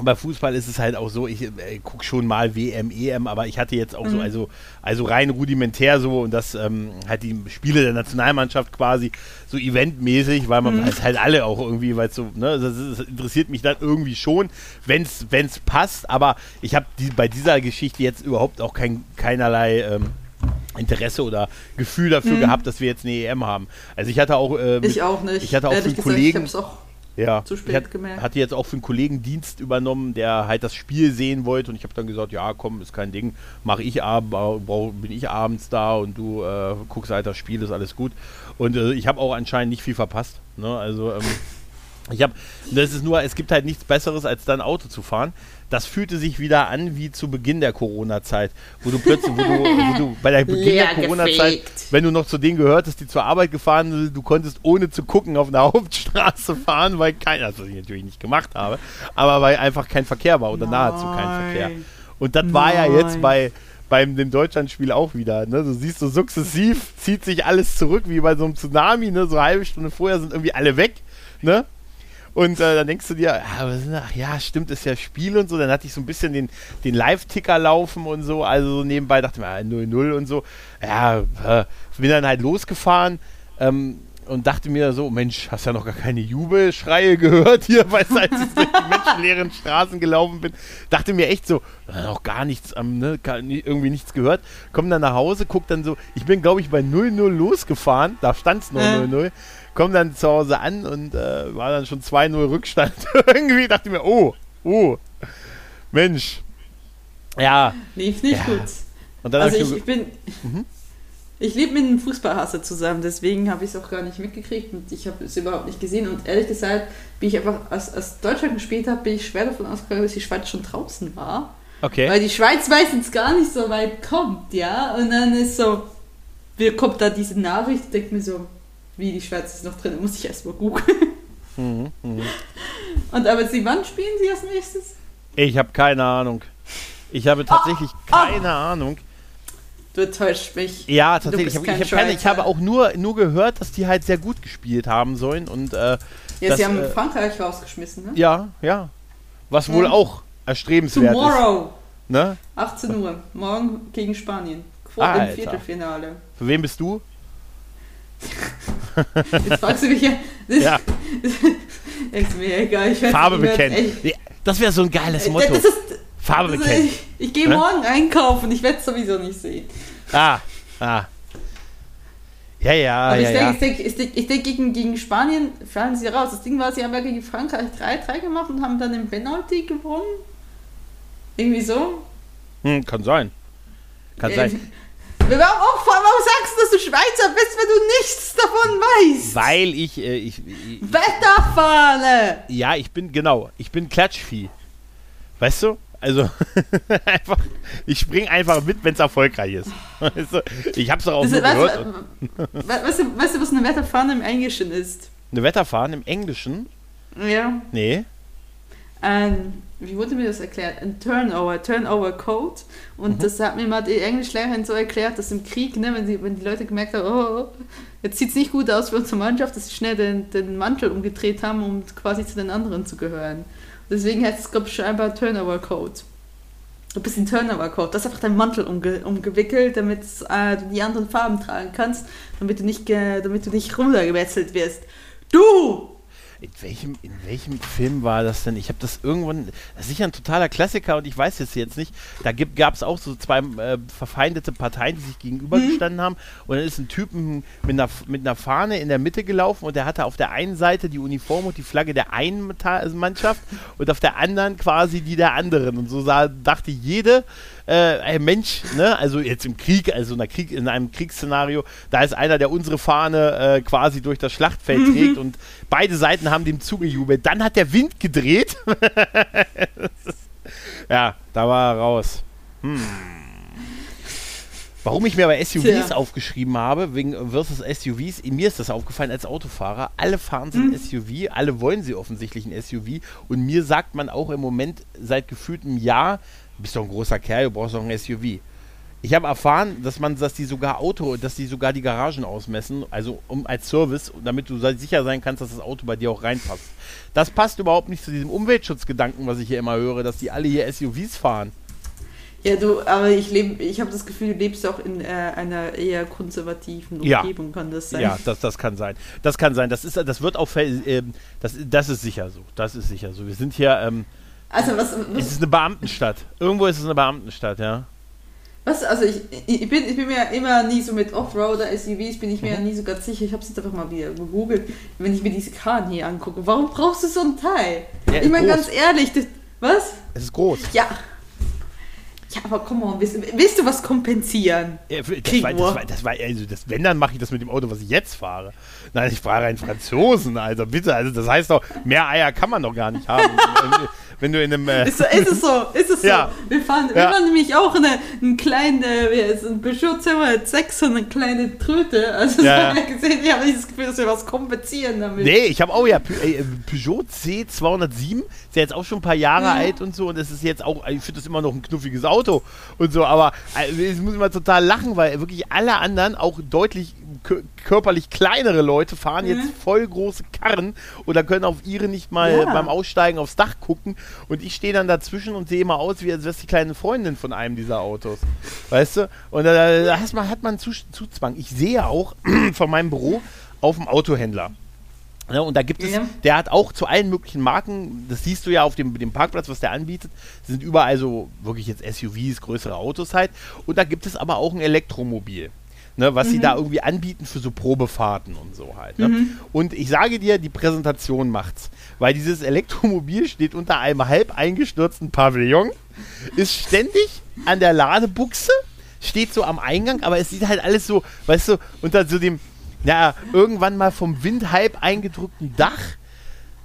bei Fußball ist es halt auch so, ich äh, gucke schon mal WM, EM, aber ich hatte jetzt auch so, Mhm. also, also rein rudimentär so und das ähm, halt die Spiele der Nationalmannschaft quasi so eventmäßig, weil man es halt alle auch irgendwie, weil so, ne, das, ist, das interessiert mich dann irgendwie schon, wenn es passt, aber ich habe die, bei dieser Geschichte jetzt überhaupt auch kein, keinerlei ähm, Interesse oder Gefühl dafür Mhm. gehabt, dass wir jetzt eine EM haben. Also ich hatte auch äh, Ich auch nicht. ich hatte auch Ehrlich einen gesagt, Kollegen- Ich auch ja, Zu spät ich hat, gemerkt. hatte jetzt auch für einen Kollegen Dienst übernommen, der halt das Spiel sehen wollte und ich habe dann gesagt, ja komm, ist kein Ding, mache ich ab, brauch, bin ich abends da und du äh, guckst halt das Spiel, ist alles gut. Und äh, ich habe auch anscheinend nicht viel verpasst. Ne? Also ähm, ich habe, das ist nur, es gibt halt nichts Besseres, als dann Auto zu fahren. Das fühlte sich wieder an wie zu Beginn der Corona-Zeit, wo du plötzlich, wo du, wo du bei der Beginn der Leer Corona-Zeit, gefegt. wenn du noch zu denen gehörtest, die zur Arbeit gefahren sind, du konntest ohne zu gucken auf einer Hauptstraße fahren, weil kein, also was ich natürlich nicht gemacht habe, aber weil einfach kein Verkehr war oder nahezu kein Verkehr. Nein. Und das war ja jetzt Nein. bei beim dem Deutschlandspiel auch wieder. Ne? Du siehst so sukzessiv zieht sich alles zurück wie bei so einem Tsunami. Ne? So eine halbe Stunde vorher sind irgendwie alle weg. Ne? Und äh, dann denkst du dir, ach ja, stimmt, ist ja Spiel und so. Dann hatte ich so ein bisschen den, den Live-Ticker laufen und so. Also so nebenbei dachte ich mir, ah, 0-0 und so. Ja, äh, bin dann halt losgefahren. Ähm, und dachte mir so, Mensch, hast ja noch gar keine Jubelschreie gehört hier, weil ich durch die menschenleeren Straßen gelaufen bin. Dachte mir echt so, noch gar nichts, ne, irgendwie nichts gehört. Komm dann nach Hause, guck dann so, ich bin glaube ich bei 0-0 losgefahren, da stand es noch Äh. 0-0. Komm dann zu Hause an und äh, war dann schon 2-0 Rückstand. Irgendwie dachte ich mir, oh, oh, Mensch. Ja, Lief nicht Ja. gut. und dann Also ich, ich, ich bin. Mhm. Ich lebe mit einem Fußballhasser zusammen, deswegen habe ich es auch gar nicht mitgekriegt und ich habe es überhaupt nicht gesehen. Und ehrlich gesagt, bin ich einfach, als, als Deutschland gespielt hat, bin ich schwer davon ausgegangen, dass die Schweiz schon draußen war. okay. Weil die Schweiz meistens gar nicht so weit kommt, ja. Und dann ist so, wir kommt da diese Nachricht, denkt mir so, wie die Schweiz ist noch drin, muss ich erstmal googeln. Mhm, mhm. Und aber sie, wann spielen sie als nächstes? Ich habe keine Ahnung. Ich habe tatsächlich ah. keine Ahnung. Du täuscht mich. Ja, tatsächlich. Ich, hab, ich, kein hab keine, ich habe auch nur, nur gehört, dass die halt sehr gut gespielt haben sollen. Und äh, Ja, das, sie haben äh, Frankreich rausgeschmissen, ne? ja, ja. Was wohl auch erstrebenswert Tomorrow, ist. Ne? 18 Uhr, morgen gegen Spanien. Vor Alter. dem Viertelfinale. Für wen bist du? Jetzt fragst du mich ja. Ja. ist mir egal. Farbe bekennen. Ja, Das wäre so ein geiles Äh, Motto. Ist, Farbe bekennen. ich ich gehe morgen einkaufen, ich werde es sowieso nicht sehen. Ah, ah. Ja, ja, Aber ja, ich ja. denke, ich denke, ich denke, ich denke gegen, gegen Spanien fallen sie raus. Das Ding war, sie haben ja gegen Frankreich 3-3 gemacht und haben dann den Penalty gewonnen. Irgendwie so. Hm, kann sein. Kann Äh, sein. Warum, warum sagst du, dass du Schweizer bist, wenn du nichts davon weißt? Weil ich, äh, ich, ich, Wetterfahne! ja, ich bin, genau, ich bin Klatschvieh. Weißt du? Also, einfach, ich spring einfach mit, wenn es erfolgreich ist. Weißt du? Ich hab's doch auch weißt, gehört. du, weißt, du, weißt du, was eine Wetterfahne im Englischen ist? Eine Wetterfahren im Englischen? Ja. Nee. Ein, wie wurde mir das erklärt? Ein Turnover, Turnover Code. Und Mhm. das hat mir mal die Englischlehrerin so erklärt, dass im Krieg, ne, wenn, die, wenn die Leute gemerkt haben, oh, jetzt sieht es nicht gut aus für unsere Mannschaft, dass sie schnell den, den Mantel umgedreht haben, um quasi zu den anderen zu gehören. Deswegen heißt es, glaube ich, scheinbar Turnover Code. Ein bisschen Turnover Code. Das ist einfach dein Mantel umge umgewickelt, damit äh, du die anderen Farben tragen kannst, damit du nicht, damit du nicht runtergewechselt wirst. Du! In welchem, in welchem Film war das denn? Ich habe das irgendwann, das ist sicher ein totaler Klassiker und ich weiß es jetzt nicht. Da gab es auch so zwei äh, verfeindete Parteien, die sich gegenübergestanden haben. Und dann ist ein Typ mit einer, mit einer Fahne in der Mitte gelaufen und der hatte auf der einen Seite die Uniform und die Flagge der einen Mannschaft und auf der anderen quasi die der anderen. Und so sah, dachte jede, äh, Mensch, ne, also jetzt im Krieg, also in, Krieg, in einem Kriegsszenario, da ist einer, der unsere Fahne äh, quasi durch das Schlachtfeld trägt und beide Seiten haben dem zugejubelt. Dann hat der Wind gedreht. ja, da war er raus. Hm. Warum ich mir aber SUVs Tja. aufgeschrieben habe, wegen versus SUVs, mir ist das aufgefallen als Autofahrer. Alle fahren so ein SUV, alle wollen sie offensichtlich ein SUV. Und mir sagt man auch im Moment seit gefühltem Jahr, bist doch ein großer Kerl, du brauchst doch ein SUV. Ich habe erfahren, dass man, dass die sogar Auto, dass die sogar die Garagen ausmessen, also um als Service, damit du sicher sein kannst, dass das Auto bei dir auch reinpasst. Das passt überhaupt nicht zu diesem Umweltschutzgedanken, was ich hier immer höre, dass die alle hier SUVs fahren. Ja, du, aber ich lebe, ich habe das Gefühl, du lebst auch in äh, einer eher konservativen Ja. Umgebung, kann das sein? Ja, das, das kann sein. Das kann sein. Das ist, das wird auch, ähm, das, das ist sicher so. Das ist sicher so. Wir sind hier, ähm, Also was, es was, ist eine Beamtenstadt. Irgendwo ist es eine Beamtenstadt, ja. was also ich, ich, bin, ich bin mir immer nie so mit Offroader SUVs, bin ich mir Mhm. nie so ganz sicher. Ich habe es jetzt einfach mal wieder gegoogelt. Wenn ich mir diese Karren hier angucke, warum brauchst du so ein Teil? Ja, ich meine ganz ehrlich, das, was? Es ist groß. Ja. Ja, aber komm on, willst, willst du was kompensieren? Ja, Das war, das war, das war, also das, wenn, dann mache ich das mit dem Auto, was ich jetzt fahre. Nein, ich fahre einen Franzosen, also bitte. Also das heißt doch, mehr Eier kann man doch gar nicht haben. wenn, du in einem, äh, Ist, so, ist es so, ist es so. Ja. Wir, fahren, Ja. wir fahren nämlich auch eine, einen kleinen, äh, wie heißt es, ein Peugeot 206, so eine kleine Tröte. Also Ja, haben wir gesehen, ich habe nicht das Gefühl, dass wir was kompensieren damit. Nee, ich habe auch ja Pe äh, Peugeot C207, ist ja jetzt auch schon ein paar Jahre Ja. alt und so und das ist jetzt auch, ich finde das immer noch ein knuffiges Auto und so, aber äh, jetzt muss ich mal total lachen, weil wirklich alle anderen, auch deutlich kö- körperlich kleinere Leute, fahren jetzt Mhm. voll große Karren oder können auf ihre nicht mal Ja. beim Aussteigen aufs Dach gucken und ich stehe dann dazwischen und sehe immer aus, wie als wäre die kleine Freundin von einem dieser Autos. Weißt du? Und da, da hast man, hat man Zus- Zuzwang. Ich sehe auch von meinem Büro auf dem Autohändler. Ja, und da gibt es, Ja. der hat auch zu allen möglichen Marken, das siehst du ja auf dem, dem Parkplatz, was der anbietet, sind überall so wirklich jetzt SUVs, größere Autos halt. Und da gibt es aber auch ein Elektromobil. Ne, was sie da irgendwie anbieten für so Probefahrten und so halt. Ne? Und ich sage dir, die Präsentation macht's. Weil dieses Elektromobil steht unter einem halb eingestürzten Pavillon, ist ständig an der Ladebuchse, steht so am Eingang, aber es sieht halt alles so, weißt du, unter so dem, ja, irgendwann mal vom Wind halb eingedrückten Dach,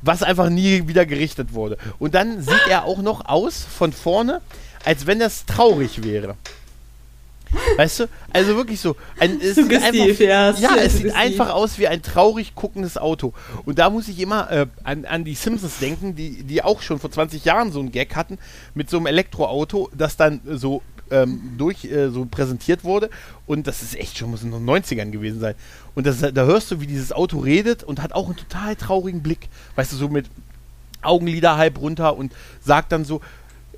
was einfach nie wieder gerichtet wurde. Und dann sieht er auch noch aus von vorne, als wenn das traurig wäre. Weißt du? Also wirklich so. Ein, es sieht einfach, ja, ja, es sieht einfach aus wie ein traurig guckendes Auto. Und da muss ich immer äh, an, an die Simpsons denken, die, die auch schon vor 20 Jahren so einen Gag hatten mit so einem Elektroauto, das dann so ähm, durch äh, so präsentiert wurde. Und das ist echt schon, muss in den 90ern gewesen sein. Und das, da hörst du, wie dieses Auto redet und hat auch einen total traurigen Blick. Weißt du, so mit Augenlider halb runter und sagt dann so,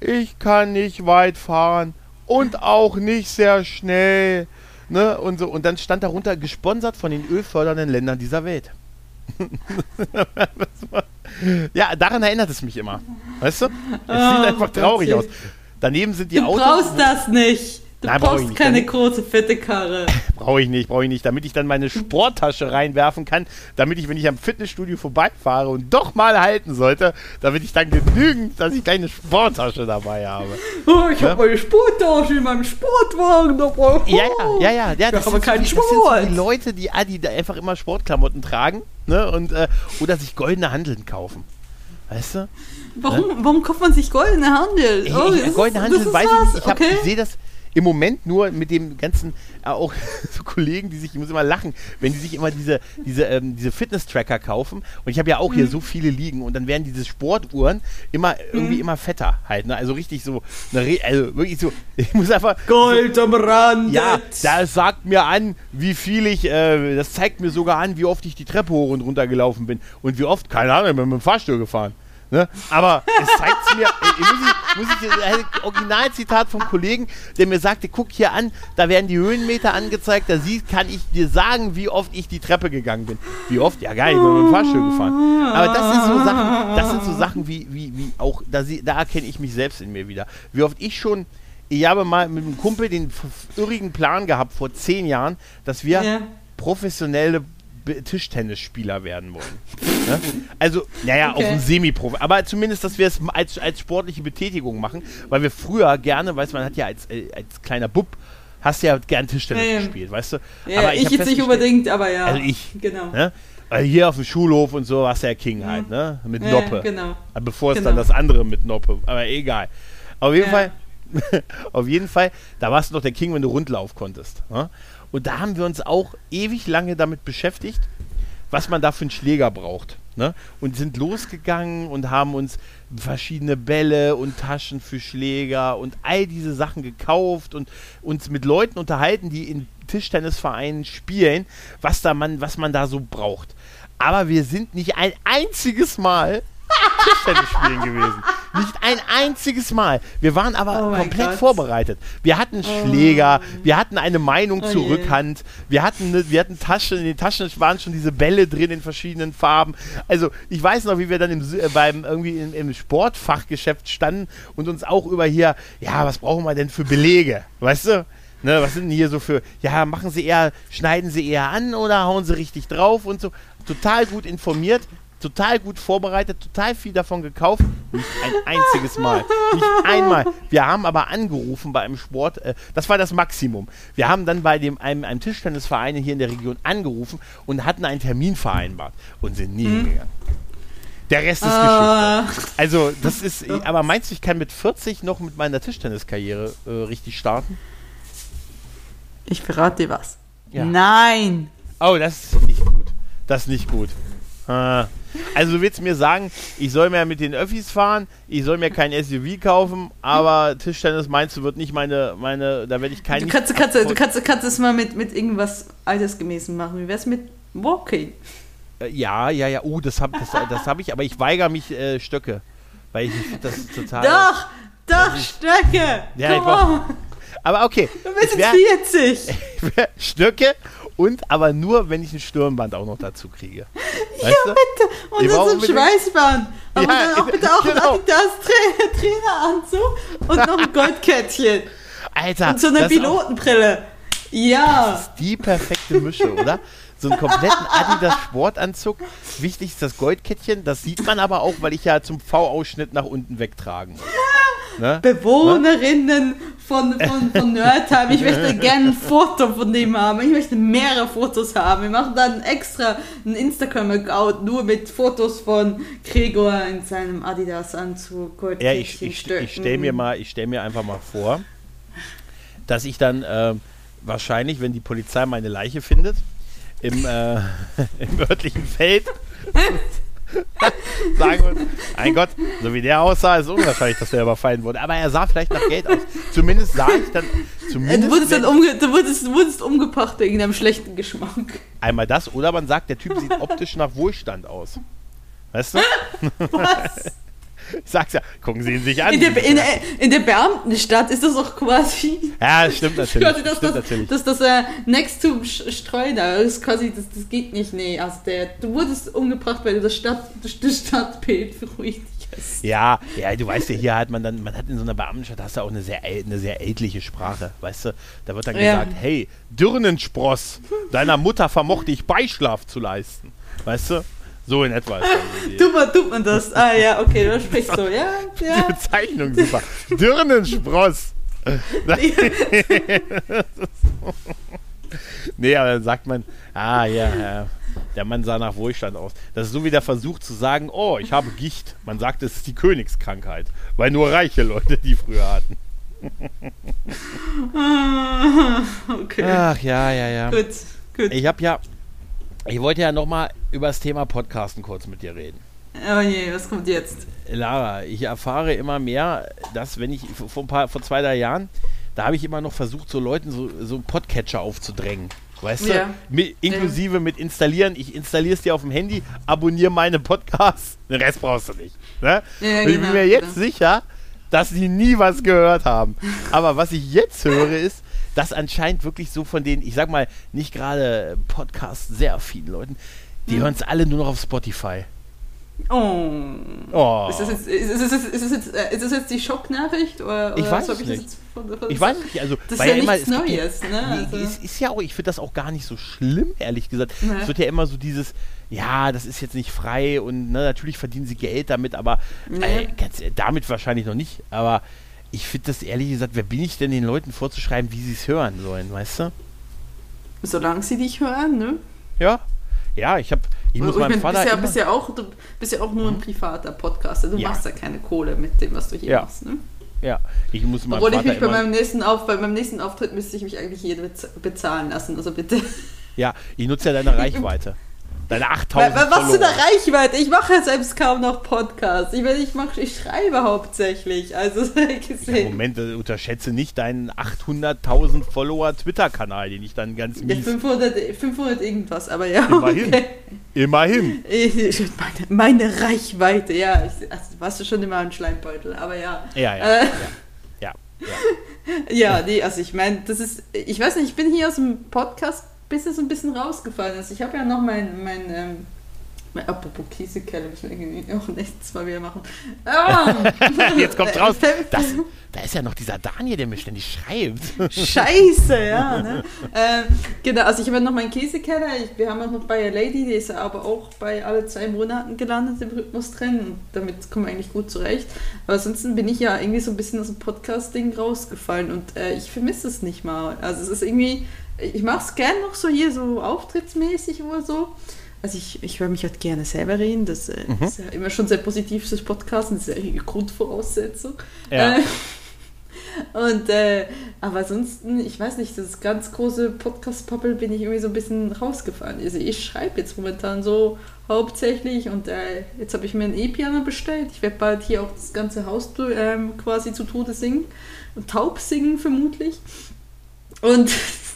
ich kann nicht weit fahren und auch nicht sehr schnell. Ne? Und, so. und dann stand darunter, gesponsert von den ölfördernden Ländern dieser Welt. War- ja, daran erinnert es mich immer. Weißt du? Es Ah, sieht einfach traurig aus. Daneben sind die Du Autos. brauchst das nicht. Du Nein, brauch brauchst nicht. keine große, fette Karre. Brauche ich nicht, brauche ich nicht, damit ich dann meine Sporttasche reinwerfen kann, damit ich, wenn ich am Fitnessstudio vorbeifahre und doch mal halten sollte, damit ich dann genügend, dass ich keine Sporttasche dabei habe. Oh, ich Ja. habe meine Sporttasche in meinem Sportwagen dabei. Ja, ja, ja, ja. ja aber sind so keinen die, das sind so Sport. die Leute, die, ah, die da einfach immer Sportklamotten tragen ne, und, äh, oder sich goldene Handeln kaufen. Weißt du? Warum, warum kauft man sich goldene Handel? Ich, Oh, ich, goldene das- Handeln das weiß ich nicht. Ich, okay. ich sehe das im Moment nur mit dem ganzen, äh, auch so Kollegen, die sich, ich muss immer lachen, wenn die sich immer diese, diese, ähm, diese Fitness-Tracker kaufen. Und ich habe ja auch Mhm. hier so viele liegen und dann werden diese Sportuhren immer irgendwie Mhm. immer fetter halt. Ne? Also richtig so, also wirklich so, ich muss einfach. Gold am Rand. Ja, das sagt mir an, wie viel ich, äh, das zeigt mir sogar an, wie oft ich die Treppe hoch und runter gelaufen bin. Und wie oft, keine Ahnung, ich bin mit dem Fahrstuhl gefahren. Ne? Aber es zeigt mir, äh, muss ich, muss ich ein Originalzitat vom Kollegen, der mir sagte, guck hier an, da werden die Höhenmeter angezeigt, da siehst, kann ich dir sagen, wie oft ich die Treppe gegangen bin. Wie oft? Ja geil, ich bin mit dem Fahrstuhl gefahren. Aber das sind so Sachen, das sind so Sachen wie, wie, wie auch, da, da erkenne ich mich selbst in mir wieder. Wie oft ich schon ich habe mal mit einem Kumpel den irrigen Plan gehabt vor zehn Jahren, dass wir Ja. professionelle Tischtennisspieler werden wollen. ne? Also, naja, Okay. auch ein Semi-Profi. Aber zumindest, dass wir es als, als sportliche Betätigung machen, weil wir früher gerne, weißt du, man hat ja als, äh, als kleiner Bub, hast ja gern Tischtennis Ja, ja. gespielt, weißt du? Ja, aber ich, hab jetzt nicht unbedingt, aber ja. Also ich. Genau. Ne? Weil hier auf dem Schulhof und so warst du ja King halt, ne? Mit Ja, Noppe. genau. Bevor es Genau. dann das andere mit Noppe, aber egal. Auf jeden. Fall, Auf jeden Fall, da warst du noch der King, wenn du Rundlauf konntest. Ne? Und da haben wir uns auch ewig lange damit beschäftigt, was man da für einen Schläger braucht. Ne? Und sind losgegangen und haben uns verschiedene Bälle und Taschen für Schläger und all diese Sachen gekauft und uns mit Leuten unterhalten, die in Tischtennisvereinen spielen, was da man, was man da so braucht. Aber wir sind nicht ein einziges Mal Tischtennis spielen gewesen. Nicht ein einziges Mal. Wir waren aber Oh komplett vorbereitet. Wir hatten Schläger, wir hatten eine Meinung Oh zur je. Rückhand, wir hatten, ne, wir hatten Taschen, in den Taschen waren schon diese Bälle drin in verschiedenen Farben. Also ich weiß noch, wie wir dann im, äh, beim irgendwie im, im Sportfachgeschäft standen und uns auch über hier, ja, was brauchen wir denn für Belege? Weißt du? Ne, was sind denn hier so für, ja, machen Sie eher, schneiden Sie eher an oder hauen Sie richtig drauf und so. Total gut informiert, total gut vorbereitet, total viel davon gekauft. Nicht ein einziges Mal. Nicht einmal. Wir haben aber angerufen bei einem Sport, äh, das war das Maximum. Wir haben dann bei dem, einem, einem Tischtennisverein hier in der Region angerufen und hatten einen Termin vereinbart und sind nie hingegangen. Der Rest ist Geschichte. Ah, Also, das ist, aber meinst du, ich kann mit 40 noch mit meiner Tischtenniskarriere äh, richtig starten? ich verrate dir was. Ja. Nein! Oh, das ist nicht gut. Das ist nicht gut. Ah. Also du willst mir sagen, ich soll mir mit den Öffis fahren, ich soll mir kein SUV kaufen, aber Tischtennis meinst du wird nicht meine, meine, da werde ich kein Du kannst, kannst, du kannst, du kannst es mal mit, mit irgendwas Altersgemäßem machen. Wie wär's mit Walking? Äh, Ja, ja, ja, oh, das habe das, das hab ich, aber ich weigere mich äh, Stöcke, weil ich, ich das total... Doch! Doch, ist- Stöcke! Ja, ich Come brauch- on! Aber okay, Du bist ich jetzt 40! Stöcke und aber nur, wenn ich ein Stirnband auch noch dazu kriege. Weißt du? Bitte! Und dann so ein Schweißband. Aber Ja, dann auch bitte auch genau. ein Adidas Tra Traineranzug und noch ein Goldkettchen. Alter, Und so eine Pilotenbrille. Ja! Das ist die perfekte Mische, oder? So einen kompletten Adidas Sportanzug. Wichtig ist das Goldkettchen. Das sieht man aber auch, weil ich ja zum V-Ausschnitt nach unten wegtragen muss. Ne? Bewohnerinnen von, von, von Nerdtime. Ich möchte gerne ein Foto von dem haben. Ich möchte mehrere Fotos haben. Wir machen dann extra einen Instagram-Account nur mit Fotos von Gregor in seinem Adidas-Anzug. Ja, ich, ich, ich stelle mir mal, ich stell mir einfach mal vor, dass ich dann ähm, wahrscheinlich, wenn die Polizei meine Leiche findet, im, äh, im örtlichen Feld sagen wird, mein Gott, so wie der aussah, ist unwahrscheinlich, dass der überfallen wurde. Aber er sah vielleicht nach Geld aus. Zumindest sah ich dann, zumindest Du wurdest, dann umge du, wurdest, du wurdest umgebracht wegen deinem schlechten Geschmack. einmal das, oder man sagt, der Typ sieht optisch nach Wohlstand aus. Weißt du? Was? Ich sag's ja, gucken Sie ihn sich an. In der, in, der- in der Beamtenstadt ist das doch quasi. ja, das stimmt natürlich. Quasi das, stimmt das, natürlich. das, das, äh, Next to Streuner ist quasi, das, das geht nicht, nee. Also der, du wurdest umgebracht, weil du das, Stadt, das, das Stadtbild beruhigt hast. Ja, ja, du weißt ja, hier hat man dann, man hat in so einer Beamtenstadt, hast du auch eine sehr, eine sehr ältliche Sprache, weißt du? Da wird dann Ja. gesagt, hey, Dirnenspross, deiner Mutter vermochte ich Beischlaf zu leisten. Weißt du? So in etwa die, Tut man, tut man das? Ah ja, okay, du sprichst so, ja, die ja. Bezeichnung super. Dirnenspross. nee, aber dann sagt man, ah ja, ja, der Mann sah nach Wohlstand aus. Das ist so wie der Versuch zu sagen, oh, ich habe Gicht. Man sagt, es ist die Königskrankheit, weil nur reiche Leute die früher hatten. Ah, Okay, Ach ja, ja, ja. gut, gut. Ich habe ja, ich wollte ja nochmal über das Thema Podcasten kurz mit dir reden. Oh je, was kommt jetzt? Lara, ich erfahre immer mehr, dass wenn ich vor, ein paar, vor zwei, drei Jahren, da habe ich immer noch versucht, so Leuten so, so Podcatcher aufzudrängen. Weißt Ja. du? Mit, inklusive mit installieren. Ich installiere es dir auf dem Handy, abonniere meine Podcasts, den Rest brauchst du nicht. Ne? Ja, Und ich genau, bin mir jetzt genau. sicher, dass die nie was gehört haben. Aber was ich jetzt höre, ist, dass anscheinend wirklich so von den, ich sag mal, nicht gerade Podcasts sehr vielen Leuten, die Hm. hören es alle nur noch auf Spotify. Oh. Oh. Ist das jetzt, ist, ist, ist, ist, das jetzt, ist das jetzt die Schocknachricht? Oder, Ich weiß es das nicht. jetzt von- von- Ich weiß nicht, also Das ist weil ja immer, nichts Neues, ne? Nee, Also- es ist ja auch, ich finde das auch gar nicht so schlimm, ehrlich gesagt. Nee. Es wird ja immer so dieses, ja, das ist jetzt nicht frei und ne, natürlich verdienen sie Geld damit, aber Nee. äh, ganz, äh, damit wahrscheinlich noch nicht. Aber ich finde das ehrlich gesagt, wer bin ich denn den Leuten vorzuschreiben, wie sie es hören sollen, weißt du? Solange sie dich hören, ne? Ja, ja, ich habe, ich muss Und meinem Vater bist, ja, bist, ja auch, du bist ja auch nur ein privater Podcaster. Du Ja. machst ja keine Kohle mit dem, was du hier Ja. machst, ne? Ja, ich muss mal. Obwohl ich mich bei meinem, nächsten Auf, bei meinem nächsten Auftritt müsste ich mich eigentlich hier bezahlen lassen, also bitte. Ja, ich nutze ja deine Reichweite. Deine 8000 Was Follower. für eine Reichweite? Ich mache ja selbst kaum noch Podcasts. Ich, ich, mach, ich schreibe hauptsächlich. Also, ja, Moment, äh, unterschätze nicht deinen 800.000 Follower Twitter-Kanal, den ich dann ganz mies... Ja, 500, 500 irgendwas, aber ja. Immerhin. Okay. Immerhin. Meine, meine, Reichweite, ja. Ich, also, warst du schon immer ein Schleimbeutel, aber ja. Ja, ja. Äh, ja. ja. Ja, nee, also ich meine, das ist, ich weiß nicht, ich bin hier aus dem Podcast bis es ein bisschen rausgefallen ist. Ich habe ja noch mein, mein, ähm, mein apropos Kiesekelle, müssen wir irgendwie auch nächstes Mal wieder machen. Ah! Jetzt kommt raus. Das, da ist ja noch dieser Daniel, der mir ständig schreibt. Scheiße, ja. Ne? ähm, genau, also ich habe ja noch meinen Käsekeller. Ich, wir haben auch noch bei A Lady, die ist aber auch bei alle zwei Monaten gelandet im Rhythmus drin. Und damit kommen wir eigentlich gut zurecht. Aber ansonsten bin ich ja irgendwie so ein bisschen aus dem Podcast-Ding rausgefallen und äh, ich vermisse es nicht mal. Also es ist irgendwie ich mache es gerne noch so hier so auftrittsmäßig oder so. Also ich, ich höre mich halt gerne selber reden. Das äh, mhm. ist ja immer schon sehr positiv fürs Podcasten. Das ist ja eine Grundvoraussetzung. Ja. Äh, und äh, aber ansonsten, ich weiß nicht, das ganz große Podcast-Pappel bin ich irgendwie so ein bisschen rausgefallen. Also ich schreibe jetzt momentan so hauptsächlich und äh, jetzt habe ich mir ein E-Piano bestellt. Ich werde bald hier auch das ganze Haus ähm, quasi zu Tode singen und taub singen vermutlich. Und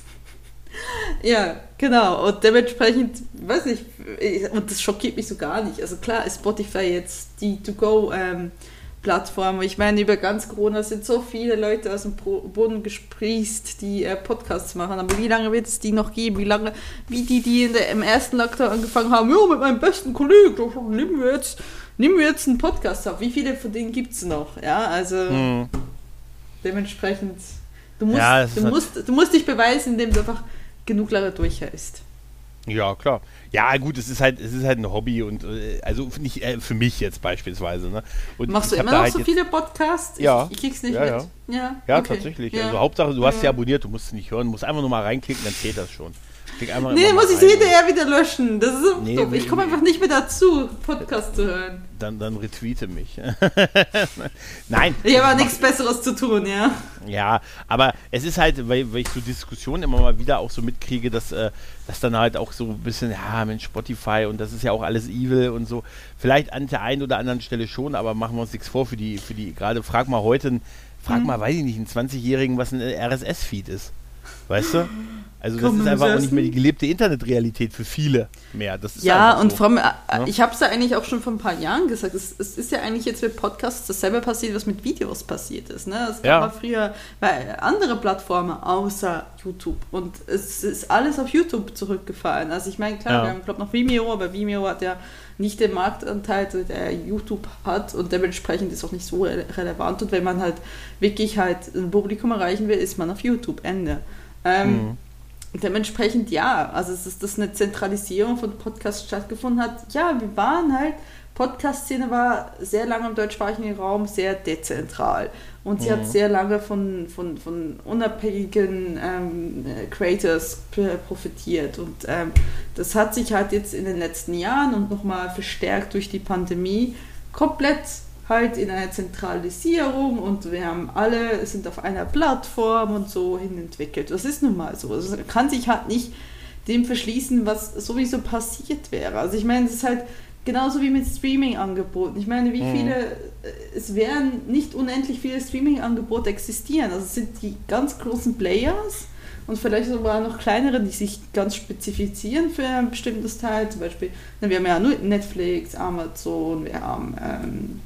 ja, genau. Und dementsprechend, weiß ich, und das schockiert mich so gar nicht. Also klar ist Spotify jetzt die To-Go-Plattform. Ähm, ich meine, über ganz Corona sind so viele Leute aus dem Boden gesprießt, die äh, Podcasts machen. Aber wie lange wird es die noch geben? Wie lange, wie die, die der, im ersten Lockdown angefangen haben, ja, mit meinem besten Kollegen, nehmen wir jetzt, nehmen wir jetzt einen Podcast auf. Wie viele von denen gibt es noch? Ja, also mhm. dementsprechend, du musst, ja, du, musst, du musst dich beweisen, indem du einfach genug lange durchhältst. Ja, klar. Ja, gut, es ist halt, es ist halt ein Hobby und äh, also nicht äh, für mich jetzt beispielsweise. Ne? Und Machst du immer noch halt so viele Podcasts? Ja. Ich, krieg's nicht ja, mit. Ja, ja, ja okay. tatsächlich. Also Hauptsache, du hast ja abonniert, du musst es nicht hören, du musst einfach nur mal reinklicken, dann zählt das schon. Nee, muss ich hinterher wieder löschen. Das ist nee, so, ich komme einfach nicht mehr dazu, Podcast zu hören. Dann, dann retweete mich. Nein. Ich habe nichts Besseres zu tun, ja. Ja, aber es ist halt, weil, weil ich so Diskussionen immer mal wieder auch so mitkriege, dass, äh, dass dann halt auch so ein bisschen, ja, Mensch, Spotify und das ist ja auch alles evil und so. Vielleicht an der einen oder anderen Stelle schon, aber machen wir uns nichts vor für die, für die, gerade frag mal heute, frag hm. mal, weiß ich nicht, einen 20-Jährigen, was ein RSS-Feed ist. Weißt du? Also das ist einfach auch nicht mehr die gelebte Internetrealität für viele mehr. ja, und so. vom? Äh, ich habe es ja eigentlich auch schon vor ein paar Jahren gesagt, es, es, ist ja eigentlich jetzt mit Podcasts dasselbe passiert, was mit Videos passiert ist. Ne? Es gab ja. früher bei andere Plattformen außer YouTube und es ist alles auf YouTube zurückgefallen. Also ich meine, klar, ja. wir haben glaube noch Vimeo, aber Vimeo hat ja nicht den Marktanteil, der YouTube hat und dementsprechend ist auch nicht so relevant und wenn man halt wirklich halt ein Publikum erreichen will, ist man auf YouTube, Ende. Ähm, mhm. Dementsprechend ja, also es ist, dass eine Zentralisierung von Podcasts stattgefunden hat. Ja, wir waren halt, Podcast-Szene war sehr lange im deutschsprachigen Raum sehr dezentral und sie mhm. hat sehr lange von, von, von unabhängigen ähm, Creators profitiert und ähm, das hat sich halt jetzt in den letzten Jahren und nochmal verstärkt durch die Pandemie komplett halt in einer Zentralisierung und wir haben alle, sind auf einer Plattform und so hin entwickelt. Das ist nun mal so. Also kann sich halt nicht dem verschließen, was sowieso passiert wäre. Also ich meine, es ist halt genauso wie mit Streaming-Angeboten. Ich meine, wie mhm. viele, äh, es werden nicht unendlich viele Streaming-Angebote existieren. Also es sind die ganz großen Players und vielleicht sogar noch kleinere, die sich ganz spezifizieren für ein bestimmtes Teil. Zum Beispiel, wir haben ja nur Netflix, Amazon, wir haben ähm,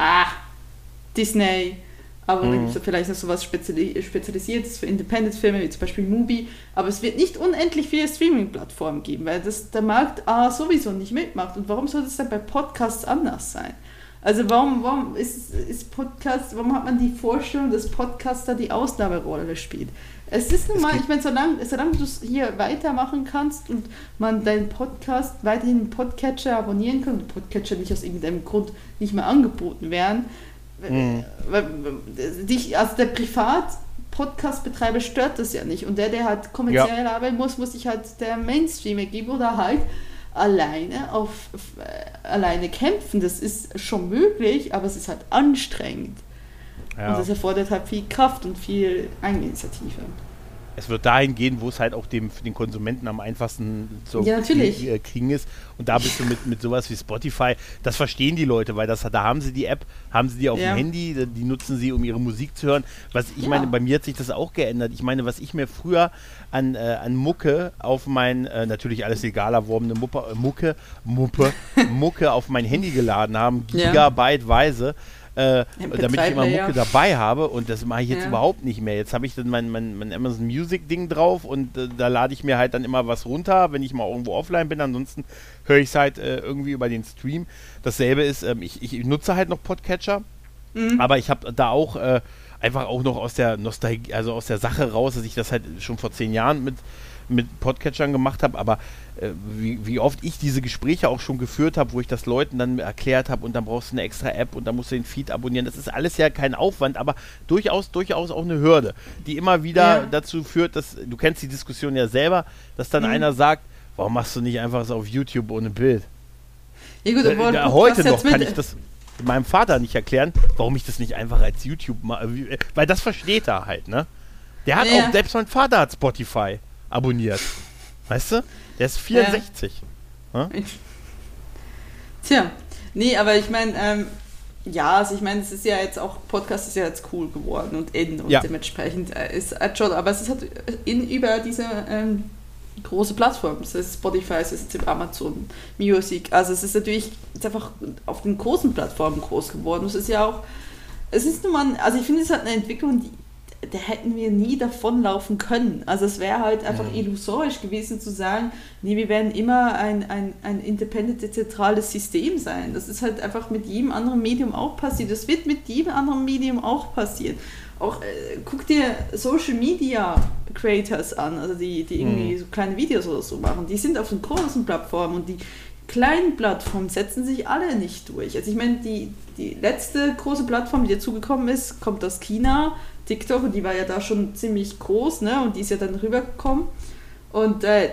ah, Disney, aber mhm. dann gibt es vielleicht noch so was Speziali Spezialisiertes für Independent-Filme, wie zum Beispiel Mubi. Aber es wird nicht unendlich viele Streaming-Plattformen geben, weil das der Markt A sowieso nicht mitmacht. Und warum soll das dann bei Podcasts anders sein? Also warum, warum ist, ist Podcast, warum hat man die Vorstellung, dass Podcaster die Ausnahmerolle spielt? Es ist nun mal, ich meine, solange, solange du es hier weitermachen kannst und man deinen Podcast weiterhin Podcatcher abonnieren kann und Podcatcher nicht aus irgendeinem Grund nicht mehr angeboten werden, mhm. dich, also der Privat-Podcast-Betreiber stört das ja nicht. Und der, der halt kommerziell ja. arbeiten muss, muss sich halt der Mainstreamer geben oder halt alleine auf, auf äh, alleine kämpfen. Das ist schon möglich, aber es ist halt anstrengend. Ja. Und das erfordert halt viel Kraft und viel Eigeninitiative es wird dahin gehen, wo es halt auch dem, für den Konsumenten am einfachsten zu ja, äh, kriegen ist. Und da bist du mit, mit sowas wie Spotify, das verstehen die Leute, weil das, da haben sie die App, haben sie die auf ja. dem Handy, die nutzen sie, um ihre Musik zu hören. Was ich ja. meine, bei mir hat sich das auch geändert. Ich meine, was ich mir früher an, äh, an Mucke auf mein, äh, natürlich alles legal erworbene Muppe, äh, Mucke, Muppe, Mucke auf mein Handy geladen haben, gigabyteweise äh, damit ich immer Mucke dabei habe und das mache ich jetzt ja. überhaupt nicht mehr. Jetzt habe ich dann mein, mein, mein Amazon Music Ding drauf und äh, da lade ich mir halt dann immer was runter, wenn ich mal irgendwo offline bin. Ansonsten höre ich es halt äh, irgendwie über den Stream. Dasselbe ist, ähm, ich, ich, nutze halt noch Podcatcher, mhm. aber ich habe da auch äh, einfach auch noch aus der Nostalgie, also aus der Sache raus, dass ich das halt schon vor zehn Jahren mit mit Podcatchern gemacht habe, aber äh, wie, wie oft ich diese Gespräche auch schon geführt habe, wo ich das Leuten dann erklärt habe und dann brauchst du eine extra App und dann musst du den Feed abonnieren. Das ist alles ja kein Aufwand, aber durchaus, durchaus auch eine Hürde, die immer wieder ja. dazu führt, dass, du kennst die Diskussion ja selber, dass dann mhm. einer sagt, warum machst du nicht einfach so auf YouTube ohne Bild? Ja gut, aber äh, heute noch kann ich das meinem Vater nicht erklären, warum ich das nicht einfach als YouTube mache, äh, weil das versteht er halt, ne? Der hat ja. auch, selbst mein Vater hat Spotify abonniert. Weißt du? Der ist 64. Ja. Hm? Tja, nee, aber ich meine, ähm, ja, also ich meine, es ist ja jetzt auch, Podcast ist ja jetzt cool geworden und in und ja. dementsprechend äh, ist äh, schon, aber es ist halt in über diese ähm, große Plattform, es ist Spotify, es ist Amazon Music, also es ist natürlich ist einfach auf den großen Plattformen groß geworden. Es ist ja auch, es ist nun mal, also ich finde, es hat eine Entwicklung, die da hätten wir nie davonlaufen können. Also es wäre halt einfach mhm. illusorisch gewesen zu sagen, nee, wir werden immer ein, ein, ein independent, zentrales System sein. Das ist halt einfach mit jedem anderen Medium auch passiert. Das wird mit jedem anderen Medium auch passieren. Auch äh, guck dir Social Media Creators an, also die, die irgendwie mhm. so kleine Videos oder so machen. Die sind auf den großen Plattformen und die kleinen Plattformen setzen sich alle nicht durch. Also ich meine, die, die letzte große Plattform, die dazugekommen ist, kommt aus China TikTok und die war ja da schon ziemlich groß, ne? Und die ist ja dann rübergekommen. Und äh,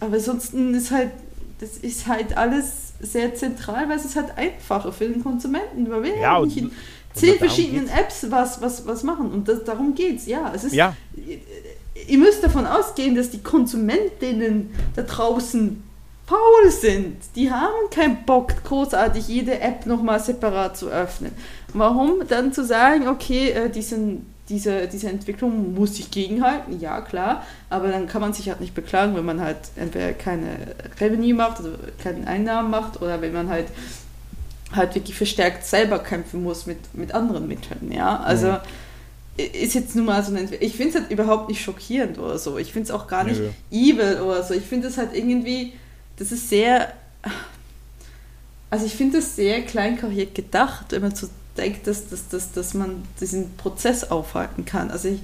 aber ansonsten ist halt, das ist halt alles sehr zentral, weil es ist halt einfacher für den Konsumenten, weil wir ja, nicht in zehn verschiedenen. Apps was, was, was machen. Und das, darum geht's, ja. Es ist, ja. Ihr müsst davon ausgehen, dass die Konsumentinnen da draußen faul sind. Die haben keinen Bock, großartig jede App nochmal separat zu öffnen. Warum dann zu sagen, okay, äh, diesen diese, diese Entwicklung muss sich gegenhalten, ja klar, aber dann kann man sich halt nicht beklagen, wenn man halt entweder keine Revenue macht, also keine Einnahmen macht oder wenn man halt halt wirklich verstärkt selber kämpfen muss mit, mit anderen Mitteln, ja, also mhm. ist jetzt nun mal so eine Entwicklung, ich finde es halt überhaupt nicht schockierend oder so, ich finde es auch gar nicht Nö. evil oder so, ich finde es halt irgendwie, das ist sehr, also ich finde es sehr kleinkariert gedacht, wenn man so denke, dass, dass, dass, dass man diesen Prozess aufhalten kann. Also ich,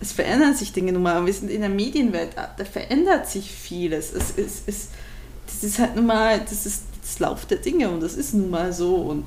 es verändern sich Dinge nun mal. Wir sind in der Medienwelt, da verändert sich vieles. Es, es, es, das ist halt nun mal, das ist das Lauf der Dinge und das ist nun mal so. Und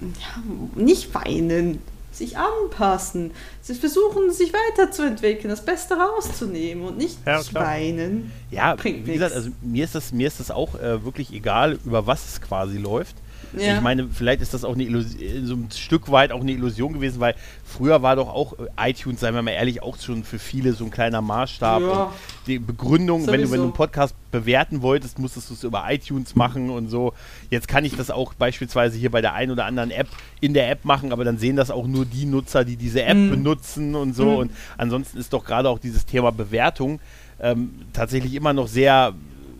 ja, nicht weinen, sich anpassen, sie versuchen, sich weiterzuentwickeln, das Beste rauszunehmen und nicht ja, weinen. Ja, wie gesagt, also mir ist das, mir ist das auch äh, wirklich egal, über was es quasi läuft. Ja. Ich meine, vielleicht ist das auch eine Illusion, so ein Stück weit auch eine Illusion gewesen, weil früher war doch auch äh, iTunes, seien wir mal ehrlich, auch schon für viele so ein kleiner Maßstab. Ja. die Begründung, wenn du, wenn du einen Podcast bewerten wolltest, musstest du es über iTunes machen und so. Jetzt kann ich das auch beispielsweise hier bei der einen oder anderen App in der App machen, aber dann sehen das auch nur die Nutzer, die diese App mhm. benutzen und so. Mhm. Und ansonsten ist doch gerade auch dieses Thema Bewertung ähm, tatsächlich immer noch sehr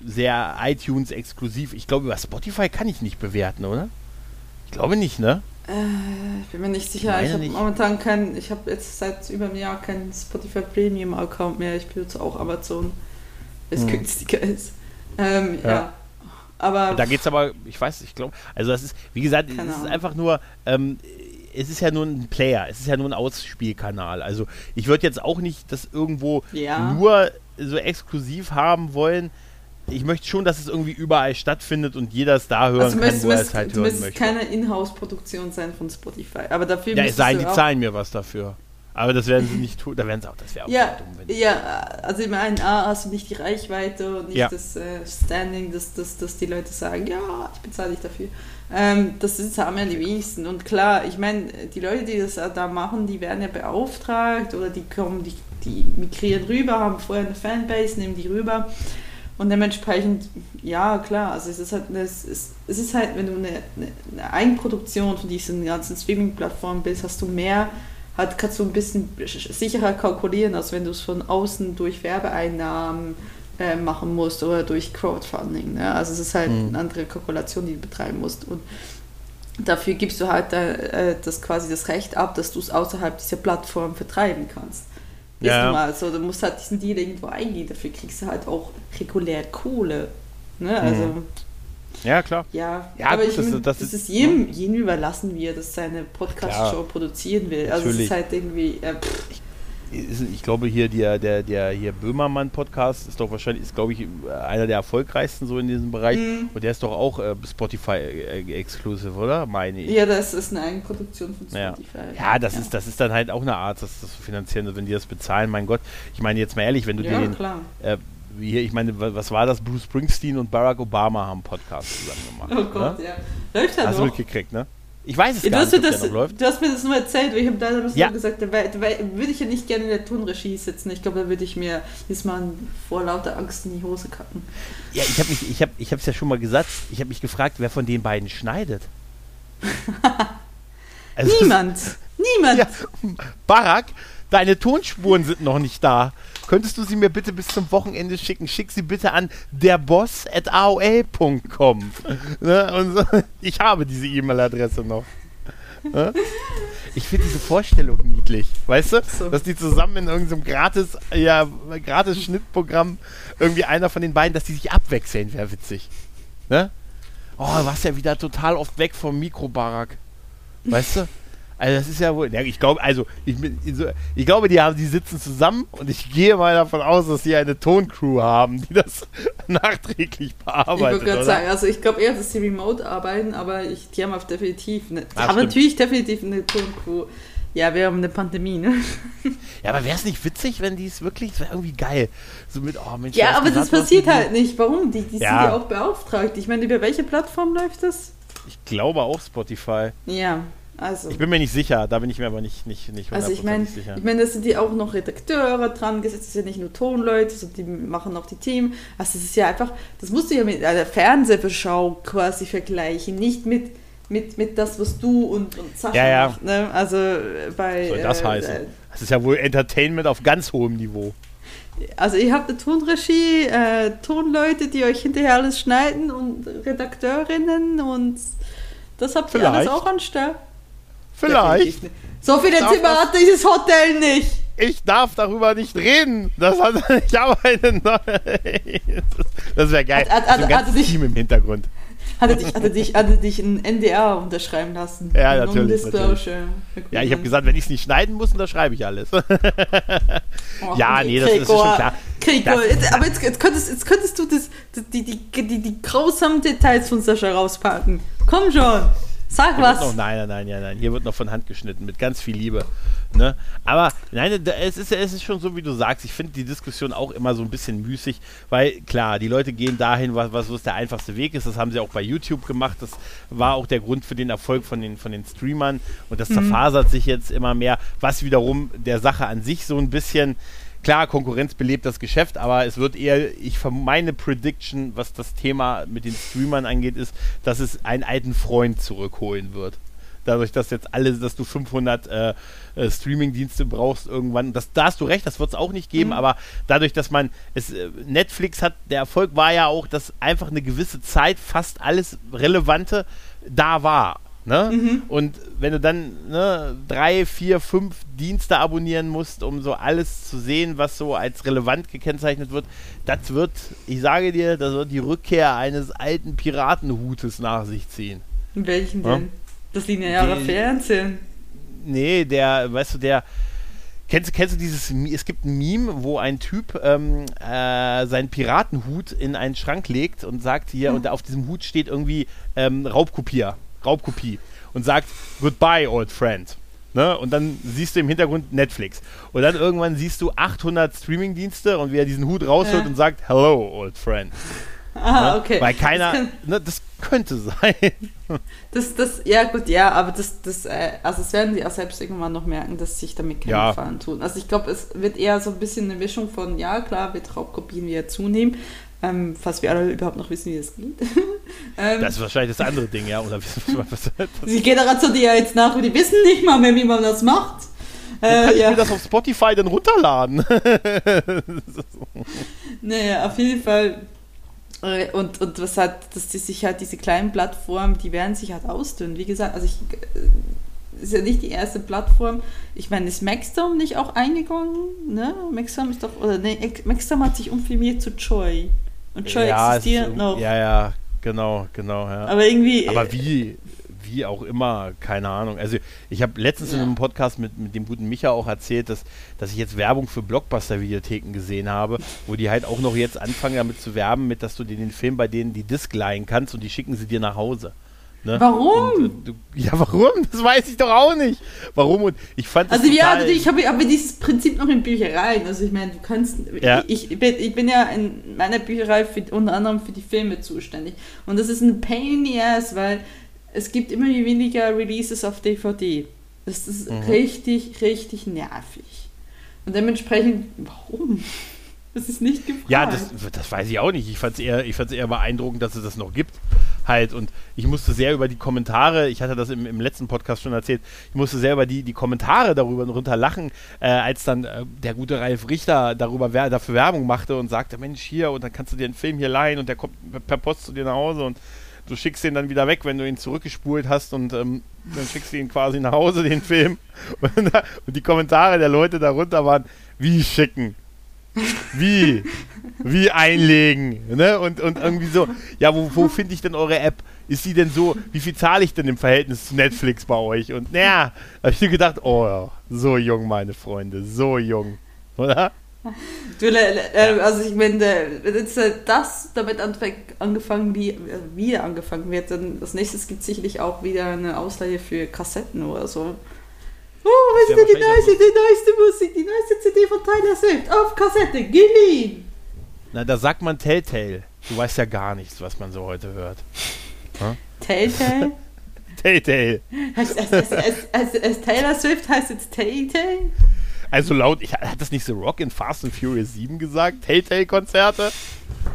sehr iTunes-exklusiv. Ich glaube, über Spotify kann ich nicht bewerten, oder? Ich glaube nicht, ne? Äh, ich bin mir nicht sicher. Ich, ich habe momentan keinen, ich habe jetzt seit über einem Jahr keinen Spotify Premium-Account mehr. Ich benutze auch Amazon, weil es hm. günstiger ist. Ähm, ja. ja. Aber. Da geht es aber, ich weiß, ich glaube, also das ist, wie gesagt, es ist einfach nur, ähm, es ist ja nur ein Player, es ist ja nur ein Ausspielkanal. Also ich würde jetzt auch nicht das irgendwo ja. nur so exklusiv haben wollen ich möchte schon, dass es irgendwie überall stattfindet und jeder es da hören also kann, müsst, wo er es halt hören möchte. Es keine Inhouse-Produktion sein von Spotify, aber dafür Ja, es sei die zahlen mir was dafür. Aber das werden sie nicht tun. Da werden sie auch, das wäre auch Ja, dumm, wenn ja, also ich meine, A, hast du nicht die Reichweite und nicht Ja. das äh, Standing, dass, dass, dass die Leute sagen, ja, ich bezahle dich dafür. Ähm, das ist, haben ja die wenigsten. Und klar, ich meine, die Leute, die das da machen, die werden ja beauftragt oder die kommen, die, die migrieren rüber, haben vorher eine Fanbase, nehmen die rüber. Und dementsprechend, ja, klar, also es ist halt, eine, es ist, es ist halt, wenn du eine, eine, Eigenproduktion von diesen ganzen Streaming-Plattformen bist, hast du mehr, halt, kannst du ein bisschen sicherer kalkulieren, als wenn du es von außen durch Werbeeinnahmen äh, machen musst oder durch Crowdfunding. Ne? Also es ist halt Mhm. eine andere Kalkulation, die du betreiben musst. Und dafür gibst du halt äh, das quasi das Recht ab, dass du es außerhalb dieser Plattform vertreiben kannst. Ist Ja. mal so, du musst halt diesen Deal irgendwo eingehen, dafür kriegst du halt auch regulär Kohle. Ne? Also, Mhm. Ja, klar. ja, Ja, aber gut, ich, das- das, das das ist- jedem, jedem überlassen, wie er das seine Podcast-Show produzieren will. Also es ist halt irgendwie, äh, pff, Ich glaube hier der, der, der hier Böhmermann-Podcast ist doch wahrscheinlich, ist glaube ich einer der erfolgreichsten so in diesem Bereich. Mhm. Und der ist doch auch äh, Spotify äh, exclusive, oder? Meine ich. ja, das ist eine Eigenproduktion von Ja. Spotify. Ja, das ist das ist dann halt auch eine Art, das, das zu finanzieren, wenn die das bezahlen. Mein Gott, ich meine jetzt mal ehrlich, wenn du Ja, den klar. äh, hier, ich meine, wa- was war das? Bruce Springsteen und Barack Obama haben Podcast zusammen gemacht. Oh Gott, ne? ja. Läuft halt Hast du mitgekriegt, ne? Ich weiß es Ja, gar nicht, ob das, der noch läuft. du hast mir das nur erzählt, weil ich habe da nur Ja. gesagt, da, wär- da wär- würde ich ja nicht gerne in der Tonregie sitzen. Ich glaube, da würde ich mir diesmal vor lauter Angst in die Hose kacken. Ja, ich habe mich, ich habe, ich habe es ja schon mal gesagt. Ich habe mich gefragt, wer von den beiden schneidet. Also, Niemand! Niemand! Ja, Barack, deine Tonspuren sind noch nicht da. Könntest du sie mir bitte bis zum Wochenende schicken? Schick sie bitte an derboss.aol.com. Ne? Und so, ich habe diese E-Mail-Adresse noch. Ne? Ich finde diese Vorstellung niedlich, weißt du? So. Dass die zusammen in irgendeinem gratis, ja, gratis Schnittprogramm irgendwie einer von den beiden, dass die sich abwechseln, wäre witzig. Ne? Oh, du warst ja wieder total oft weg vom Mikro, Barack. Weißt du? Also das ist ja wohl. Ja, ich glaube, also ich, ich glaube, die haben, die sitzen zusammen und ich gehe mal davon aus, dass sie eine Toncrew haben, die das nachträglich Ich bearbeitet. wollte gerade oder? sagen, also ich glaube eher, dass sie remote arbeiten, aber ich, die haben auf definitiv eine, Ah, haben stimmt. natürlich definitiv eine Toncrew. Ja, wir haben eine Pandemie, ne? Ja, aber wäre es nicht witzig, wenn die es wirklich, das wäre irgendwie geil. So mit, oh Mensch, Ja, aber das passiert halt nicht. Warum? Die, die sind Ja. ja auch beauftragt. Ich meine, über welche Plattform läuft das? Ich glaube auch Spotify. Ja, also. Ich bin mir nicht sicher, da bin ich mir aber nicht, nicht, nicht Also ich meine, hundertprozentig sicher. ich meine, da sind die auch noch Redakteure dran gesetzt, das ist ja nicht nur Tonleute, sondern die machen auch die Team. Also das ist ja einfach, das musst du ja mit einer Fernsehbeschau quasi vergleichen, nicht mit, mit, mit das, was du und, und Sascha Ja, ja. macht. Ne? Also äh, bei... Was soll das äh, heißen? äh, Das ist ja wohl Entertainment auf ganz hohem Niveau. Also ihr habt eine Tonregie, äh, Tonleute, die euch hinterher alles schneiden und Redakteurinnen und das habt ihr alles Vielleicht. auch anstelle. Vielleicht. So viele Zimmer hat dieses Hotel nicht. Ich darf darüber nicht reden. Das hat, ich habe eine neue. Das wäre geil. Hat- hat- so hat- hatte dich- Team im Hintergrund. Hat er dich, hat er dich, hat er dich ein NDA unterschreiben lassen? Ja, natürlich, Non-Disclosure Ja, ich habe gesagt, wenn ich es nicht schneiden muss, dann schreibe ich alles. Oh, ja, nee, das ist Gregor, schon klar. Gregor, Das- jetzt, aber jetzt, jetzt, könntest, jetzt könntest du das, die, die, die, die grausamen Details von Sascha rauspacken. Komm schon, sag Hier was. noch, nein, nein, nein, nein, nein. Hier wird noch von Hand geschnitten mit ganz viel Liebe. Ne? Aber nein, es ist, es ist schon so, wie du sagst. Ich finde die Diskussion auch immer so ein bisschen müßig, weil klar, die Leute gehen dahin, was, was was der einfachste Weg ist. Das haben sie auch bei YouTube gemacht. Das war auch der Grund für den Erfolg von den, von den Streamern. Und das zerfasert sich jetzt immer mehr, was wiederum der Sache an sich so ein bisschen. Klar, Konkurrenz belebt das Geschäft, aber es wird eher, ich meine Prediction, was das Thema mit den Streamern angeht, ist, dass es einen alten Freund zurückholen wird. Dadurch, dass jetzt alle, dass du 500 äh, äh, Streaming-Dienste brauchst irgendwann, das, da hast du recht, das wird es auch nicht geben, aber dadurch, dass man, es, äh, Netflix hat, der Erfolg war ja auch, dass einfach eine gewisse Zeit fast alles Relevante da war. Ne? Und wenn du dann ne, drei, vier, fünf Dienste abonnieren musst, um so alles zu sehen, was so als relevant gekennzeichnet wird, das wird, ich sage dir, das wird die Rückkehr eines alten Piratenhutes nach sich ziehen. Welchen Ja. denn? Das lineare Die- Fernsehen. Nee, der, weißt du, der. Kennst, du- kennst du dieses, es gibt ein Meme, wo ein Typ ähm, äh, seinen Piratenhut in einen Schrank legt und sagt hier, und auf diesem Hut steht irgendwie ähm, Raubkopier, Raubkopie und sagt, goodbye, old friend. Ne? Und dann siehst du im Hintergrund Netflix. Und dann irgendwann siehst du 800 Streamingdienste und wie er diesen Hut rausholt Ja. und sagt, Hello, old friend. Ah, ne? okay. Weil keiner, Das, kann, ne, das könnte sein. das, das, ja gut, ja, aber das, das, äh, also das werden die auch selbst irgendwann noch merken, dass sie sich damit keinen Ja. Gefallen tun. Also ich glaube, es wird eher so ein bisschen eine Mischung von, ja klar, wird Raubkopien wieder zunehmen, ähm, falls wir alle überhaupt noch wissen, wie das geht. ähm, Das ist wahrscheinlich das andere Ding, ja. Oder was, was, was, die Generation, die ja jetzt nach, die wissen nicht mal mehr, wie man das macht. kann Äh, ich ja. mir das auf Spotify dann runterladen? Naja, auf jeden Fall. Äh, Und, und was hat, dass die sich halt diese kleinen Plattformen, die werden sich halt ausdünnen. Wie gesagt, also ich äh, ist ja nicht die erste Plattform. Ich meine, ist Maxdome nicht auch eingegangen? Ne? Maxdome ist doch, oder ne, Maxdome hat sich umfirmiert zu Joy. Und Joy ja, existiert noch. Ja, ja, genau, genau, ja. Aber irgendwie. Aber äh, wie, wie auch immer, keine Ahnung. Also ich habe letztens in Ja. einem Podcast mit, mit dem guten Micha auch erzählt, dass, dass ich jetzt Werbung für Blockbuster-Videotheken gesehen habe, wo die halt auch noch jetzt anfangen damit zu werben, mit, dass du dir den Film bei denen die Disc leihen kannst und die schicken sie dir nach Hause. Ne? Warum? Und, äh, du, ja, warum? Das weiß ich doch auch nicht. Warum? Und ich fand das Also ja, total, ich habe aber dieses Prinzip noch in Büchereien. Also ich meine, du kannst, Ja. ich, ich, bin, ich bin ja in meiner Bücherei für, unter anderem für die Filme zuständig. Und das ist ein Pain in the ass, weil es gibt immer weniger Releases auf DVD. Das ist Mhm. richtig, richtig nervig. Und dementsprechend, warum? Das ist nicht gefragt. Ja, das, das weiß ich auch nicht. Ich fand es eher, ich fand's eher beeindruckend, dass es das noch gibt. Halt. Und ich musste sehr über die Kommentare, ich hatte das im, im letzten Podcast schon erzählt, ich musste sehr über die, die Kommentare darüber runter lachen, äh, als dann äh, der gute Ralf Richter darüber wer, dafür Werbung machte und sagte, Mensch, hier, und dann kannst du dir einen Film hier leihen und der kommt per Post zu dir nach Hause und du schickst den dann wieder weg, wenn du ihn zurückgespult hast und ähm, dann schickst du ihn quasi nach Hause, den Film. Und, und die Kommentare der Leute darunter waren, wie schicken? Wie? Wie einlegen? Ne? Und, und irgendwie so, ja, wo, wo finde ich denn eure App? Ist die denn so, wie viel zahle ich denn im Verhältnis zu Netflix bei euch? Und naja, habe ich mir gedacht, oh so jung, meine Freunde, so jung. Oder? Du, äh, also ich meine, wenn jetzt äh, das damit angefangen, wie, äh, wieder angefangen wird, dann als nächstes gibt es sicherlich auch wieder eine Ausleihe für Kassetten oder so. Oh, was Das ist denn wär die neueste, die neueste Musik, die neueste CD von Tyler Swift auf Kassette, geliehen! Na, da sagt man Telltale. Du weißt ja gar nichts, was man so heute hört. Telltale? Telltale. es, es, es, es, es, Taylor Swift heißt jetzt Telltale? Also laut, ich, hat das nicht The Rock in Fast and Furious 7 gesagt? Telltale-Konzerte?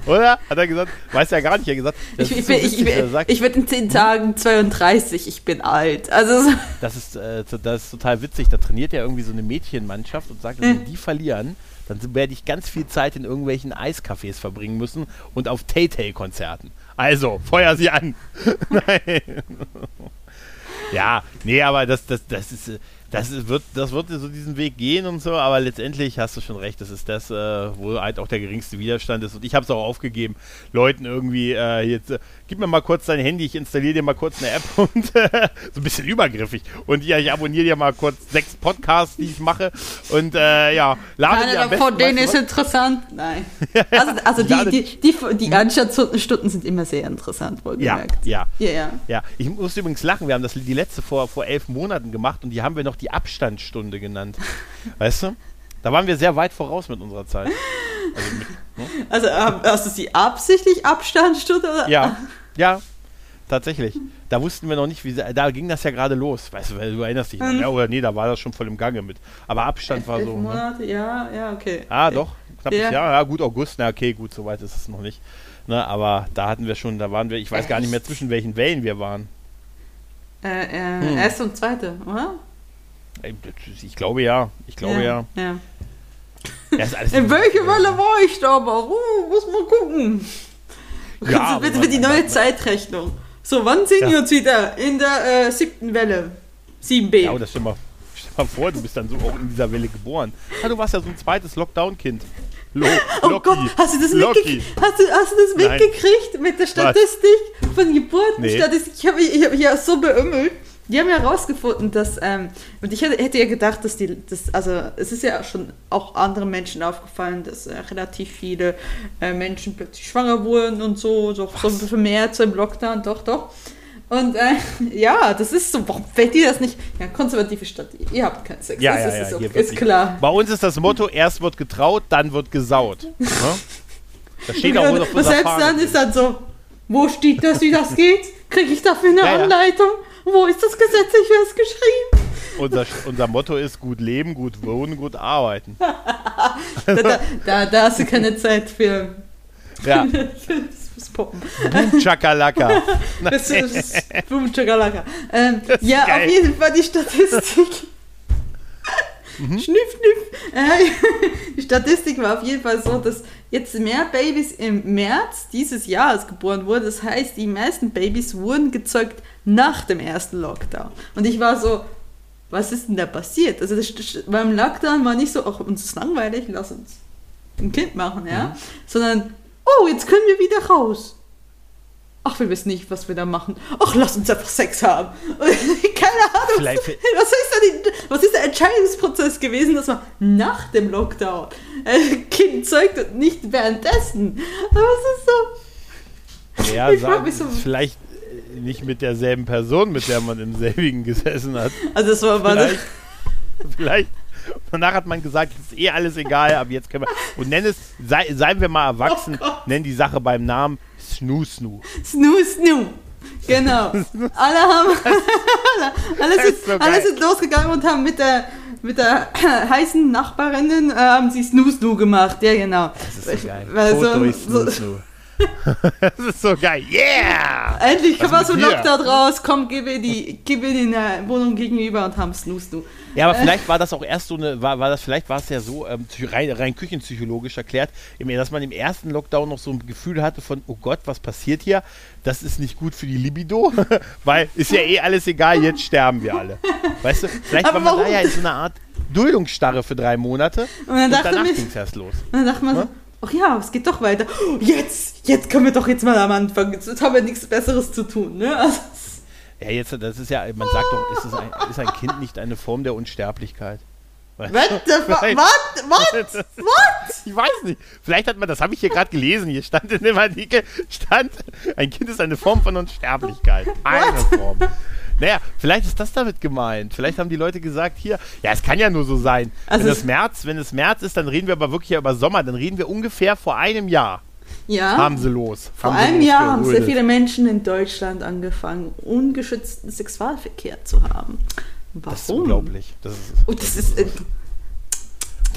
Oder? Hat er gesagt? Weiß ja gar nicht, er hat gesagt. Ich, ich, so bin- witzig, ich, sagt, ich werde in 10 Tagen 32, ich bin alt. Also so- Das ist, äh, das ist total witzig. Da trainiert er irgendwie so eine Mädchenmannschaft und sagt, wenn die verlieren, dann werde ich ganz viel Zeit in irgendwelchen Eiscafés verbringen müssen und auf Tay-Tay-Konzerten. Also, feuer sie an. Nein. ja, nee, aber das, das, das ist. Das wird, das wird so diesen Weg gehen und so, aber letztendlich hast du schon recht, das ist das, äh, wo halt auch der geringste Widerstand ist. Und ich habe es auch aufgegeben, Leuten irgendwie äh, jetzt, äh, gib mir mal kurz dein Handy, ich installiere dir mal kurz eine App und äh, so ein bisschen übergriffig. Und ja, ich abonniere dir mal kurz sechs Podcasts, die ich mache. Und äh, ja, lade Keiner besten, von denen ist was? interessant. Nein. Also, also die, die, die, die Anschauungsstunden sind immer sehr interessant, wohlgemerkt. ja. Ja, ja. Ja, ich muss übrigens lachen. Wir haben das die letzte vor, vor elf Monaten gemacht und die haben wir noch die Abstandsstunde genannt. weißt du? Da waren wir sehr weit voraus mit unserer Zeit. Also mit, ne? Also ähm, hast du sie absichtlich Abstandsstunde? Oder? Ja, ja, tatsächlich. Da wussten wir noch nicht, wie da ging das ja gerade los. Weißt du, du erinnerst dich noch, Mhm. ja, oder nee, da war das schon voll im Gange mit. Aber Abstand war Elf so. Ne? Monate, ja, ja, okay. Ah, doch, knappes Ja. Jahr. Ja, gut, August, na okay, gut, so weit ist es noch nicht. Ne, aber da hatten wir schon, da waren wir, ich weiß gar nicht mehr, Echt? zwischen welchen Wellen wir waren. Äh, äh, Hm. Erste und zweite, oder? Ich glaube ja, ich glaube ja. ja. ja. In welche Welle war ich da aber? Uh, muss man gucken. Ja, bitte man- die neue man- Zeitrechnung. So, wann sind Ja. wir uns wieder? In der äh, siebten Welle. 7b. Ja, oder stell mal, stell mal vor, du bist dann so auch in dieser Welle geboren. Ja, du warst ja so ein zweites Lockdown-Kind. Lo Oh Loki. Gott, hast du das, mitgekriegt? Hast du, hast du das mitgekriegt mit der Statistik von Geburtenstatistik? Ich habe ich hab mich ja so beümmelt. Die haben ja herausgefunden, dass, ähm, und ich hätte, hätte ja gedacht, dass die, das, also es ist ja schon auch anderen Menschen aufgefallen, dass äh, relativ viele äh, Menschen plötzlich schwanger wurden und so, so, so vermehrt so im Lockdown, doch, doch. Und äh, ja, das ist so, warum fällt dir das nicht? Ja, konservative Stadt, ihr habt keinen Sex. Ja, das ja, ist, ja, ist, okay, ist klar. Bei uns ist das Motto, erst wird getraut, dann wird gesaut. Ne? Das steht auch auf Und unserer selbst Fahne. dann ist dann so, wo steht das, wie das geht? Kriege ich dafür eine Ja, ja. Wo ist das gesetzlich festgeschrieben? unser, unser Motto ist gut leben, gut wohnen, gut arbeiten. Da, da, da, hast du keine Zeit für, Ja, für das, das Poppen. Boom, Chakalaka. Das ist Boom Chakalaka. Ähm, ja, geil. auf jeden Fall die Statistik. Mhm. Schniff, schniff. Äh, die Statistik war auf jeden Fall so, dass jetzt mehr Babys im März dieses Jahres geboren wurden. Das heißt, die meisten Babys wurden gezeugt nach dem ersten Lockdown. Und ich war so, was ist denn da passiert? Also das, beim Lockdown war nicht so, ach, uns ist langweilig, lass uns ein Kind machen, ja? Mhm. Sondern, oh, jetzt können wir wieder raus. Ach, wir wissen nicht, was wir da machen. Ach, lass uns einfach Sex haben. Keine Ahnung. Vielleicht- was, ist da die, was ist der Entscheidungsprozess gewesen, dass man nach dem Lockdown ein Kind zeugt und nicht währenddessen? Aber es ist so. Ja, mich so- vielleicht äh, nicht mit derselben Person, mit der man im selbigen gesessen hat. Also, es war, war Vielleicht, vielleicht. Danach hat man gesagt, ist eh alles egal, aber jetzt können wir. Und nenn es, sei, seien wir mal erwachsen, Oh Gott. nenn die Sache beim Namen Snoo Snoo. Snoo Snoo. Genau. Alle haben. alle, sind, ist so alle sind losgegangen und haben mit der, mit der heißen Nachbarinnen äh, haben sie Snoo Snoo gemacht. Ja, genau. Das ist so geil. Weil so- Foto ist Snoo Snoo. das ist so geil. Yeah! Endlich kommen wir aus dem? Lockdown raus. Komm, gib mir die, gib mir die in der Wohnung gegenüber und haben Snoo Snoo. Ja, aber vielleicht war das auch erst so eine, war, war das, vielleicht war es ja so ähm, rein, rein küchenpsychologisch erklärt, dass man im ersten Lockdown noch so ein Gefühl hatte von, oh Gott, was passiert hier? Das ist nicht gut für die Libido, weil ist ja eh alles egal, jetzt sterben wir alle. Weißt du, vielleicht Aber war man da warum? ja in so einer Art Duldungsstarre für drei Monate Und dann und dachte danach ich- ging es erst los. Und dann dachte man so? Ach ja, es geht doch weiter. Jetzt, jetzt können wir doch jetzt mal am Anfang. Jetzt haben wir nichts Besseres zu tun. Ne? Also, Ja, jetzt, das ist ja, man sagt doch, ist, ein, ist ein Kind nicht eine Form der Unsterblichkeit? What What? What? What? Ich weiß nicht. Vielleicht hat man, das habe ich hier gerade gelesen. Hier stand in dem Artikel, stand, ein Kind ist eine Form von Unsterblichkeit. Eine Form. Naja, vielleicht ist das damit gemeint. Vielleicht haben die Leute gesagt, hier, ja, es kann ja nur so sein. Also wenn, es- März, wenn es März ist, dann reden wir aber wirklich ja über Sommer. Dann reden wir ungefähr vor einem Jahr. Ja. Haben sie los. Vor haben einem Jahr haben sehr viele Menschen in Deutschland angefangen, ungeschützten Sexualverkehr zu haben. Warum? Das ist unglaublich. Das ist, Und das ist, äh,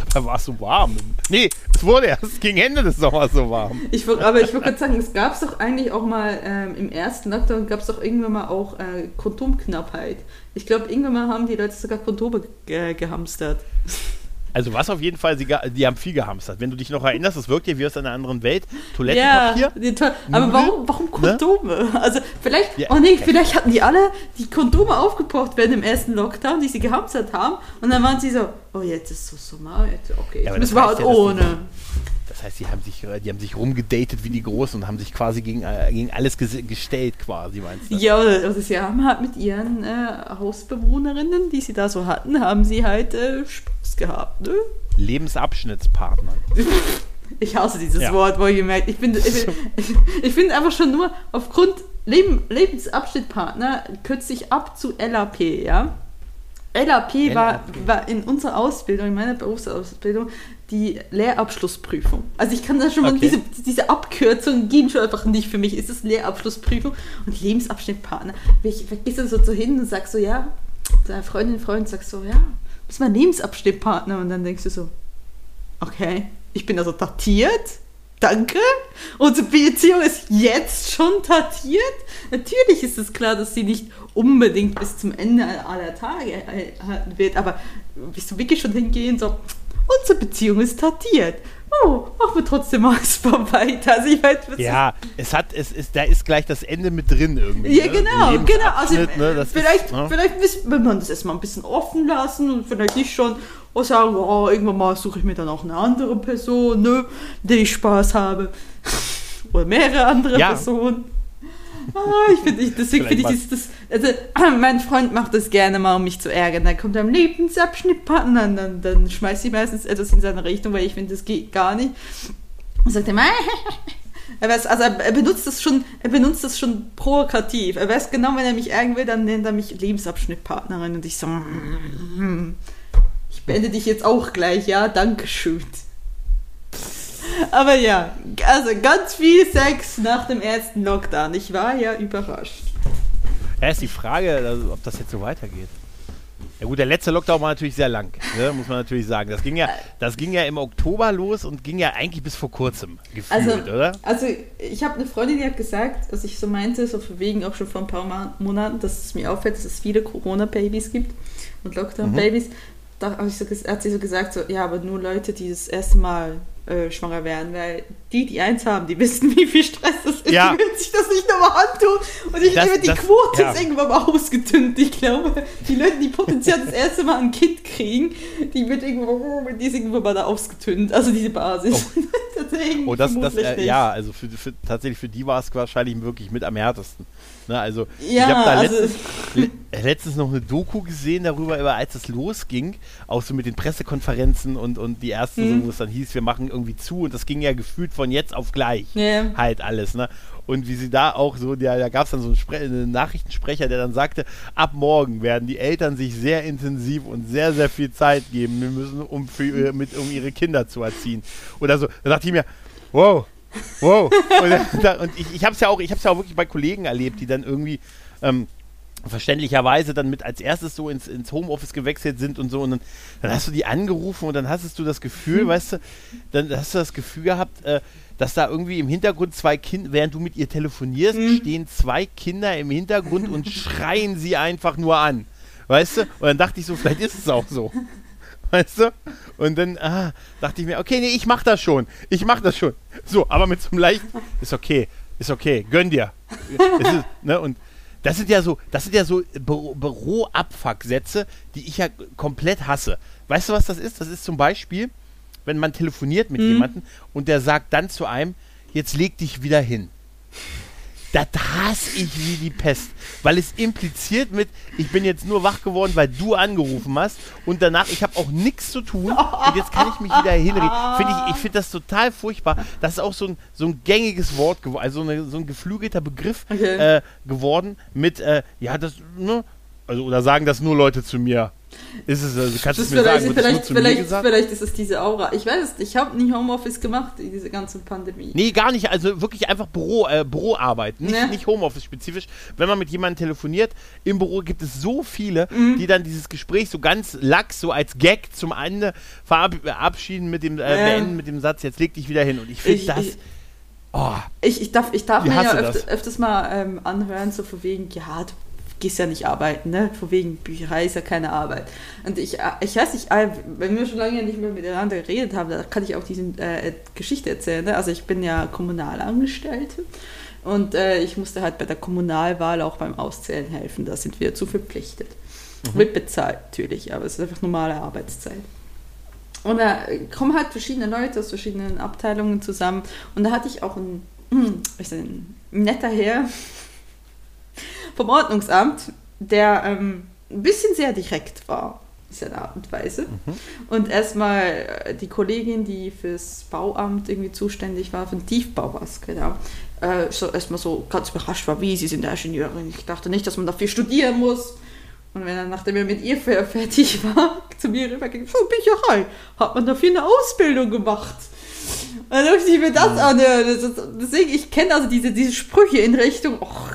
dabei war es so warm. Nee, es wurde erst gegen Ende des Sommers so warm. ich aber ich wollte gerade sagen, es gab es doch eigentlich auch mal ähm, im ersten Lockdown gab es doch irgendwann mal auch äh, Kondomknappheit. Ich glaube, irgendwann mal haben die Leute sogar Kondome ge gehamstert. Also was auf jeden Fall, sie, die haben viel gehamstert. Wenn du dich noch erinnerst, das wirkt ja wie aus einer anderen Welt. Toilettenpapier. die toll. Aber Nudeln, warum, warum Kondome? Also vielleicht, Ja. oh nee, vielleicht hatten die alle die Kondome aufgebraucht während dem ersten Lockdown, die sie gehamstert haben. Und dann waren sie so, oh jetzt ist so Sommer, jetzt, okay, jetzt Ja, müssen wir halt ja, ohne. Das heißt, die haben sich, äh, die haben sich rumgedatet wie die Großen und haben sich quasi gegen, äh, gegen alles ges- gestellt, quasi, meinst du? Ja, oder sie haben halt mit ihren äh, Hausbewohnerinnen, die sie da so hatten, haben sie halt äh, Spaß gehabt. Ne? Lebensabschnittspartner. Ich hasse dieses Ja. Wort, wohlgemerkt. Ich finde ich, find- ich finde einfach schon nur aufgrund Leben, Lebensabschnittpartner kürze ich ab zu LAP, ja? LAP, war, LAP. war in unserer Ausbildung, in meiner Berufsausbildung, die Lehrabschlussprüfung. Also ich kann da schon mal, Okay. diese, diese Abkürzungen gehen schon einfach nicht für mich. Ist das Lehrabschlussprüfung und Lebensabschnittpartner. Ich gehst du so, so hin und sagst so, ja, deine Freundin, Freund sagst so, ja, bist mein Lebensabschnittpartner. Und dann denkst du so, okay, ich bin also datiert. Danke. Unsere Beziehung ist jetzt schon datiert. Natürlich ist es klar, dass sie nicht unbedingt bis zum Ende aller Tage halten wird, aber bist du wirklich schon hingehen, so, unsere Beziehung ist datiert. Oh, machen wir trotzdem mal weiter. Also ich weiß, Ja, es hat, es ist, da ist gleich das Ende mit drin irgendwie. ja, ne? genau, Ein genau. Also ne? vielleicht, ist, ne? vielleicht müsste man das erstmal ein bisschen offen lassen und vielleicht nicht schon oh, sagen, oh, irgendwann mal suche ich mir dann auch eine andere Person, ne, mit der ich Spaß habe. Oder mehrere andere Ja. Personen. Ah, ich finde, ich, deswegen finde ich das, das, also mein Freund macht das gerne mal, um mich zu ärgern. Dann kommt er am Lebensabschnittpartner, dann, dann, dann schmeißt sie meistens etwas in seine Richtung, weil ich finde, das geht gar nicht. Und sagt er mal, Er weiß, also er, benutzt das schon, er benutzt das schon provokativ. Er weiß genau, wenn er mich ärgern will, dann nennt er mich Lebensabschnittpartnerin und ich so, ich beende dich jetzt auch gleich, ja, Dankeschön. Aber ja, also ganz viel Sex nach dem ersten Lockdown. Ich war ja überrascht. Ja, ist die Frage, also, ob das jetzt so weitergeht. Ja gut, der letzte Lockdown war natürlich sehr lang, ne, muss man natürlich sagen. Das ging ja, das ging ja im Oktober los und ging ja eigentlich bis vor kurzem gefühlt, Also, oder? also ich habe eine Freundin, die hat gesagt, als ich so meinte, so von wegen auch schon vor ein paar Monaten, dass es mir auffällt, dass es viele Corona-Babys gibt und Lockdown-Babys. Da so, hat sie so gesagt, so, ja, aber nur Leute, die das erste Mal äh, schwanger werden, weil die, die eins haben, die wissen, wie viel Stress das ist. Ja. Die würden sich das nicht nochmal antun. Und ich glaube, die das- Quote ja. ist irgendwann mal ausgedünnt. Ich glaube, die Leute, die potenziell das erste Mal ein Kind kriegen, die wird irgendwo, die ist irgendwann mal da ausgedünnt. Also diese Basis. Deswegen Oh, das, das, äh, ja, also für, für, tatsächlich für die war es wahrscheinlich wirklich mit am härtesten. Ne, also ich Ja, habe da also- letztens, le- letztens noch eine Doku gesehen darüber, über, als es losging, auch so mit den Pressekonferenzen und, und die ersten, Mhm. so, wo es dann hieß, wir machen irgendwie zu und das ging ja gefühlt von jetzt auf gleich. Ja. Halt alles, ne? Und wie sie da auch so, der, da gab es dann so einen, Spre einen Nachrichtensprecher, der dann sagte, ab morgen werden die Eltern sich sehr intensiv und sehr, sehr viel Zeit geben wir müssen, um, für, mit, um ihre Kinder zu erziehen. Oder so. Da dachte ich mir, wow, wow. und da, und ich, ich habe es ja auch, ich habe ja auch wirklich bei Kollegen erlebt, die dann irgendwie ähm, verständlicherweise dann mit als erstes so ins, ins Homeoffice gewechselt sind und so und dann, dann hast du die angerufen und dann hast du das Gefühl, weißt du, dann hast du das Gefühl gehabt, äh, dass da irgendwie im Hintergrund zwei Kinder, während du mit ihr telefonierst, stehen zwei Kinder im Hintergrund und schreien sie einfach nur an. Weißt du? Und dann dachte ich so, vielleicht ist es auch so. Weißt du? Und dann ah, dachte ich mir, okay, nee, ich mach das schon. Ich mach das schon. So, aber mit so einem leichten, ist okay, ist okay, gönn dir. Ist, ne, und das sind ja so, das sind ja so Büro- Büro-Abfuck-Sätze, die ich ja komplett hasse. Weißt du, was das ist? Das ist zum Beispiel, wenn man telefoniert mit jemandem und der sagt dann zu einem, jetzt leg dich wieder hin. Das hasse ich wie die Pest, weil es impliziert mit, ich bin jetzt nur wach geworden, weil du angerufen hast und danach, ich habe auch nichts zu tun und jetzt kann ich mich wieder hinreden. Find ich ich finde das total furchtbar. Das ist auch so ein, so ein gängiges Wort geworden, also eine, so ein geflügelter Begriff Okay. äh, geworden mit, äh, ja, das, ne, also, oder sagen das nur Leute zu mir. Ist es, also, kannst du Das mir sagen, vielleicht, nur vielleicht, vielleicht, vielleicht ist es diese Aura. Ich weiß es, ich habe nie Homeoffice gemacht, in dieser ganzen Pandemie. Nee, gar nicht. Also wirklich einfach Büro, äh, Büroarbeit, nicht, Ne? nicht Homeoffice-spezifisch. Wenn man mit jemandem telefoniert, im Büro gibt es so viele, Mhm. die dann dieses Gespräch so ganz lax, so als Gag zum Ende verabschieden mit dem, äh, Ja. beenden mit dem Satz, jetzt leg dich wieder hin. Und ich finde das. ich- oh, Ich, ich darf, ich darf mir ja öfter, das. öfters mal ähm, anhören, so von wegen, ja, du gehst ja nicht arbeiten, ne? Von wegen Bücherei ist ja keine Arbeit. Und ich, äh, ich weiß nicht, äh, wenn wir schon lange nicht mehr miteinander geredet haben, da kann ich auch diese äh, Geschichte erzählen. Ne? Also ich bin ja Kommunalangestellte und äh, ich musste halt bei der Kommunalwahl auch beim Auszählen helfen. Da sind wir zu verpflichtet. Wird bezahlt natürlich, aber es ist einfach normale Arbeitszeit. Und da kommen halt verschiedene Leute aus verschiedenen Abteilungen zusammen. Und da hatte ich auch einen, hm, ist ein netter Herr vom Ordnungsamt, der ähm, ein bisschen sehr direkt war in seiner Art und Weise. Und erstmal äh, die Kollegin, die fürs Bauamt irgendwie zuständig war, für den Tiefbau war es, genau, äh, so erstmal so ganz überrascht war, wie, Sie sind Ingenieurin. Ich dachte nicht, dass man dafür studieren muss. Und wenn er, nachdem er mit ihr fer- fertig war, zu mir rüberging, so Bücherei, hat man dafür eine Ausbildung gemacht. Und dann ich mir das an. ja, das ist- Deswegen, ich kenne also diese, diese Sprüche in Richtung, och,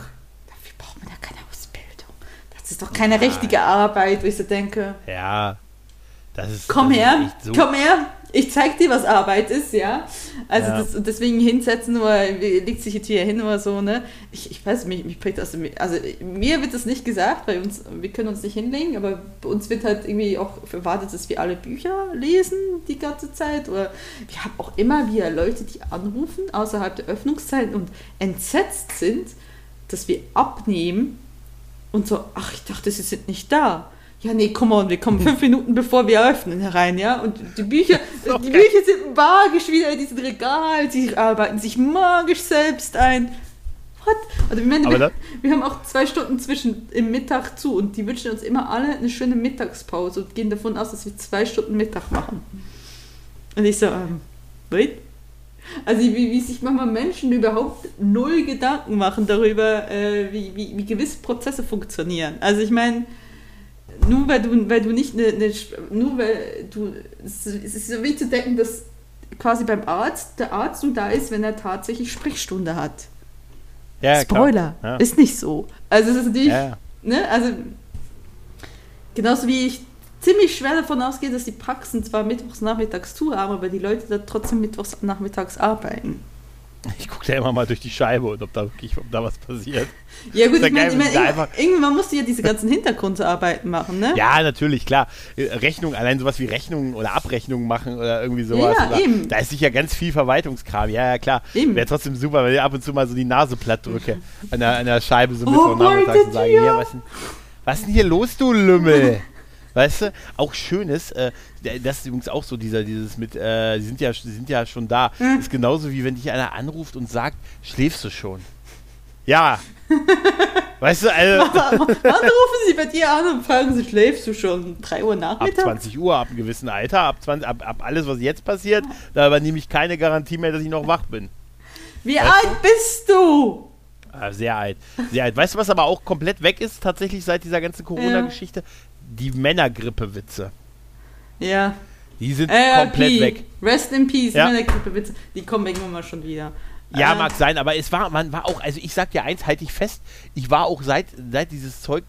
dafür braucht man ja keine Ausbildung. Das ist doch keine richtige Arbeit, wo ich so denke, ja. Das ist. komm das her, ist so, komm her, ich zeig dir, was Arbeit ist, ja. Also Ja. Das, deswegen hinsetzen oder legt sich jetzt wieder hin oder so, ne? Ich, ich weiß, mich, mich bringt das, also mir wird das nicht gesagt, bei uns, wir können uns nicht hinlegen, aber bei uns wird halt irgendwie auch erwartet, dass wir alle Bücher lesen die ganze Zeit oder wir haben auch immer wieder Leute, die anrufen außerhalb der Öffnungszeiten und entsetzt sind, dass wir abnehmen und so, ach, ich dachte, sie sind nicht da. Ja, nee, komm on, wir kommen fünf Minuten bevor wir öffnen herein, ja. Und die Bücher, So die. Bücher sind magisch wieder in diesem Regal, sie arbeiten sich magisch selbst ein. What? Also, meine, wir, wir haben auch zwei Stunden zwischen im Mittag zu und die wünschen uns immer alle eine schöne Mittagspause und gehen davon aus, dass wir zwei Stunden Mittag machen. Und ich so, ähm, wait, Also wie, wie sich manchmal Menschen überhaupt null Gedanken machen darüber, äh, wie, wie, wie gewisse Prozesse funktionieren. Also ich meine, nur weil du, weil du nicht eine, eine nur weil du, es ist so wie zu denken, dass quasi beim Arzt der Arzt nur da ist, wenn er tatsächlich Sprechstunde hat. Ja, Spoiler, Ja. ist nicht so. Also es ist natürlich, Ja, ja. ne, also genauso wie ich ziemlich schwer davon ausgehe, dass die Praxen zwar mittwochs nachmittags zu haben, aber die Leute da trotzdem mittwochs nachmittags arbeiten. Ich gucke da immer mal durch die Scheibe und ob da wirklich ob da was passiert. Ja gut, ja ich meine, ich mein, irgendwann, musst du ja diese ganzen Hintergrundarbeiten machen, ne? Ja, natürlich, klar. Äh, Rechnung, allein sowas wie Rechnungen oder Abrechnungen machen oder irgendwie sowas. Ja, oder, eben. Da ist sicher ganz viel Verwaltungskram. Ja, ja, klar. Wäre trotzdem super, wenn ich ab und zu mal so die Nase platt drücke an der, an der Scheibe so Oh, Mittwochnachmittags und meine sage, Tür. ja, was, was ist denn hier los, du Lümmel? Weißt du, auch schönes, äh, das ist übrigens auch so dieser, dieses mit, äh, die sind ja, die sind ja schon da. Hm. Ist genauso wie wenn dich einer anruft und sagt, schläfst du schon? Ja. weißt du, also, Wann rufen sie bei dir an und fragen sie, schläfst du schon 3 Uhr ab nachmittags? 20 Uhr, ab einem gewissen Alter, ab, 20, ab, ab alles, was jetzt passiert, da übernehme ich keine Garantie mehr, dass ich noch wach bin. Wie Weißt alt bist du? Ah, Sehr alt. Sehr alt. Weißt du, was aber auch komplett weg ist, tatsächlich seit dieser ganzen Corona-Geschichte? Die Männergrippe-Witze. Ja. Die sind RIP. komplett weg. Rest in Peace, Ja. meine Grippewitze. Die kommen irgendwann mal schon wieder. Ja, Äh, mag sein, aber es war, man war auch, also ich sag dir eins, halte ich fest, ich war auch seit, seit dieses Zeug,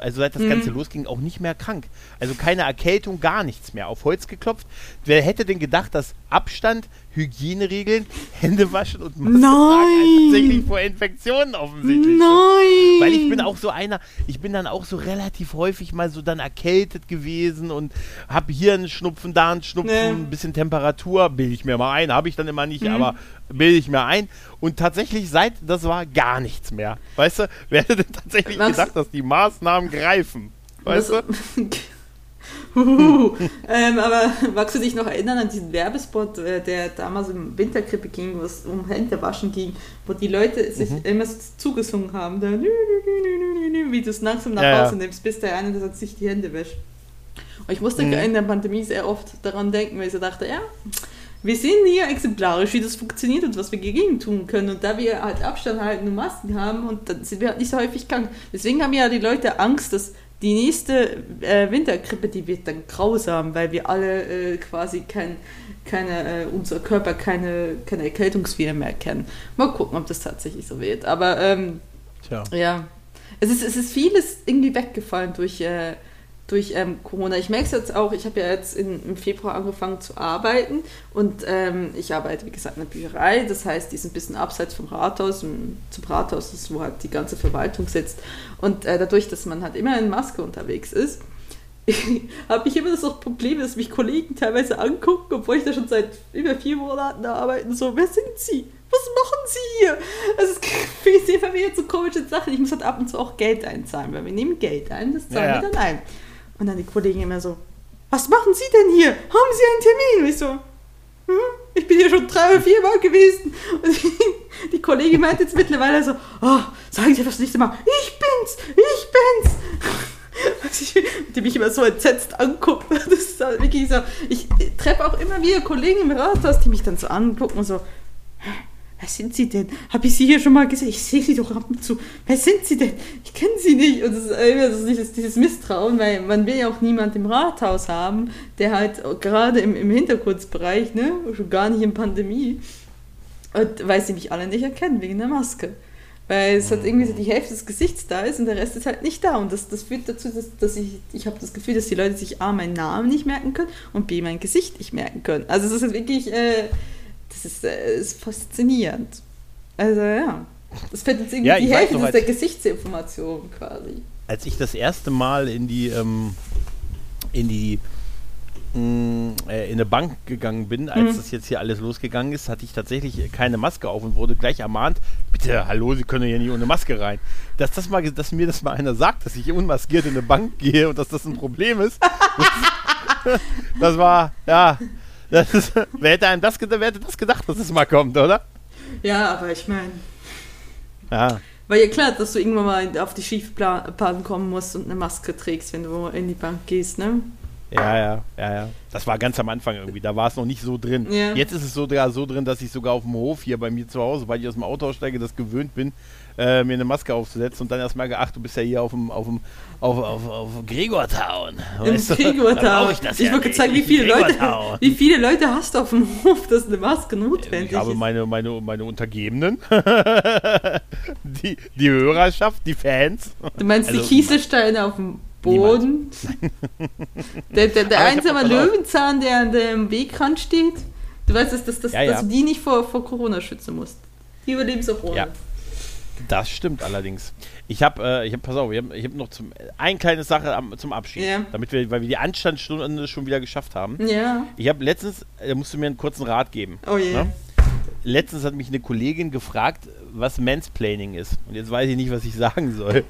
also seit das Mhm. Ganze losging, auch nicht mehr krank. Also keine Erkältung, gar nichts mehr. Auf Holz geklopft. Wer hätte denn gedacht, dass Abstand, Hygieneregeln, Hände waschen und Maske tatsächlich vor Infektionen offensichtlich sind? Nein! Weil ich bin auch so einer, ich bin dann auch so relativ häufig mal so dann erkältet gewesen und habe hier einen Schnupfen, da einen Schnupfen, Nee. ein bisschen Temperatur, bilde ich mir mal ein, habe ich dann immer nicht, Mhm. aber bilde ich mir ein. Und tatsächlich seit das war gar nichts mehr. Weißt du, wer hätte denn tatsächlich Magst- gedacht, dass die Maßnahmen greifen? Weißt du? Huhu. ähm, aber magst du dich noch erinnern an diesen Werbespot, äh, der damals im Wintergrippe ging, wo es um Händewaschen ging, wo die Leute sich Mhm. immer so zugesungen haben, da, nü, nü, nü, wie du es langsam nach Ja, ja. Hause nimmst, bis der eine der sich die Hände wäscht. Und ich musste Mhm. in der Pandemie sehr oft daran denken, weil ich so dachte, ja, wir sehen hier exemplarisch, wie das funktioniert und was wir dagegen tun können. Und da wir halt Abstand halten und Masken haben, und dann sind wir halt nicht so häufig krank. Deswegen haben ja die Leute Angst, dass die nächste äh, Wintergrippe, die wird dann grausam, weil wir alle äh, quasi kein, keine, äh, unser Körper keine, keine Erkältungsviren mehr kennen. Mal gucken, ob das tatsächlich so wird. Aber ähm, ja, es ist, es ist vieles irgendwie weggefallen durch, äh, durch ähm, Corona. Ich merke es jetzt auch, ich habe ja jetzt in, im Februar angefangen zu arbeiten und ähm, ich arbeite, wie gesagt, in der Bücherei. Das heißt, die ist ein bisschen abseits vom Rathaus, im- zum Rathaus ist, wo halt die ganze Verwaltung sitzt. Und äh, dadurch, dass man halt immer in Maske unterwegs ist, habe ich immer das auch Problem, dass mich Kollegen teilweise angucken, obwohl ich da schon seit über vier Monaten arbeite. So, wer sind Sie? Was machen Sie hier? Also es ist immer wieder so komische Sachen. Ich muss halt ab und zu auch Geld einzahlen, weil wir nehmen Geld ein, das zahlen Ja, ja. wir dann ein. Und dann die Kollegen immer so, was machen Sie denn hier? Haben Sie einen Termin? Und ich so, hm, ich bin hier schon drei oder vier Mal gewesen. Und die, die Kollegin meint jetzt mittlerweile so, oh, sagen Sie das nächste Mal, ich bin's, ich bin's. Die mich immer so entsetzt angucken. Das ist halt wirklich so. Ich treffe auch immer wieder Kollegen im Rathaus, die mich dann so angucken und so, "Hä, wer sind Sie denn? Habe ich Sie hier schon mal gesehen? Ich sehe Sie doch ab und zu. Wer sind Sie denn? Ich kenne Sie nicht. Und das ist immer so dieses, dieses Misstrauen, weil man will ja auch niemand im Rathaus haben, der halt gerade im, im Hintergrundbereich, ne, schon gar nicht in Pandemie, und weil sie mich alle nicht erkennen wegen der Maske. Weil es halt irgendwie so die Hälfte des Gesichts da ist und der Rest ist halt nicht da. Und das, das führt dazu, dass, dass ich, ich habe das Gefühl, dass die Leute sich A, meinen Namen nicht merken können und B, mein Gesicht nicht merken können. Also es ist halt wirklich, äh, das ist, äh, ist faszinierend. Also ja, das fällt jetzt irgendwie Ja, die Hälfte noch, der Gesichtsinformation quasi. als ich das erste Mal in die ähm, in die mh, äh, in eine Bank gegangen bin, als Mhm. das jetzt hier alles losgegangen ist, hatte ich tatsächlich keine Maske auf und wurde gleich ermahnt, bitte, hallo, Sie können hier nicht ohne Maske rein. Dass das mal, dass mir das mal einer sagt, dass ich unmaskiert in eine Bank gehe und dass das ein Problem ist, das, das war, ja, ist, wer hätte einem das, wer hätte das gedacht, dass das mal kommt, oder? Ja, aber ich meine, Ja, war ja klar, dass du irgendwann mal auf die Schiefbahn kommen musst und eine Maske trägst, wenn du in die Bank gehst, ne? Ja, ja, ja, ja. Das war ganz am Anfang irgendwie. Da war es noch nicht so drin. Ja. Jetzt ist es so, so drin, dass ich sogar auf dem Hof hier bei mir zu Hause, weil ich aus dem Auto aussteige, das gewöhnt bin, äh, mir eine Maske aufzusetzen und dann erst merke, ach, du bist ja hier auf dem, auf dem, auf, auf, auf Gregortown. Im? Gregortown. Ich, das ich ja wollte zeigen, wie viele, Leute, wie viele Leute hast du auf dem Hof, dass eine Maske notwendig Ich habe ist. meine, meine, meine Untergebenen, die, die Hörerschaft, die Fans. Du meinst Also, die Kieselsteine auf dem Boden? der der, der einsame Löwenzahn, der an dem Wegrand steht? Du weißt, dass, dass, dass, Ja, ja. dass du die nicht vor, vor Corona schützen musst. Die überleben es auch ohne. Ja. Das stimmt allerdings. Ich habe, äh, ich hab, pass auf, ich habe hab noch zum, ein kleines Sache am, zum Abschied, Ja. damit wir, weil wir die Anstandsstunde schon wieder geschafft haben. Ja. Ich habe letztens, da musst du mir einen kurzen Rat geben. Oh je. Ne? Letztens hat mich eine Kollegin gefragt, was Mansplaining ist. Und jetzt weiß ich nicht, was ich sagen soll.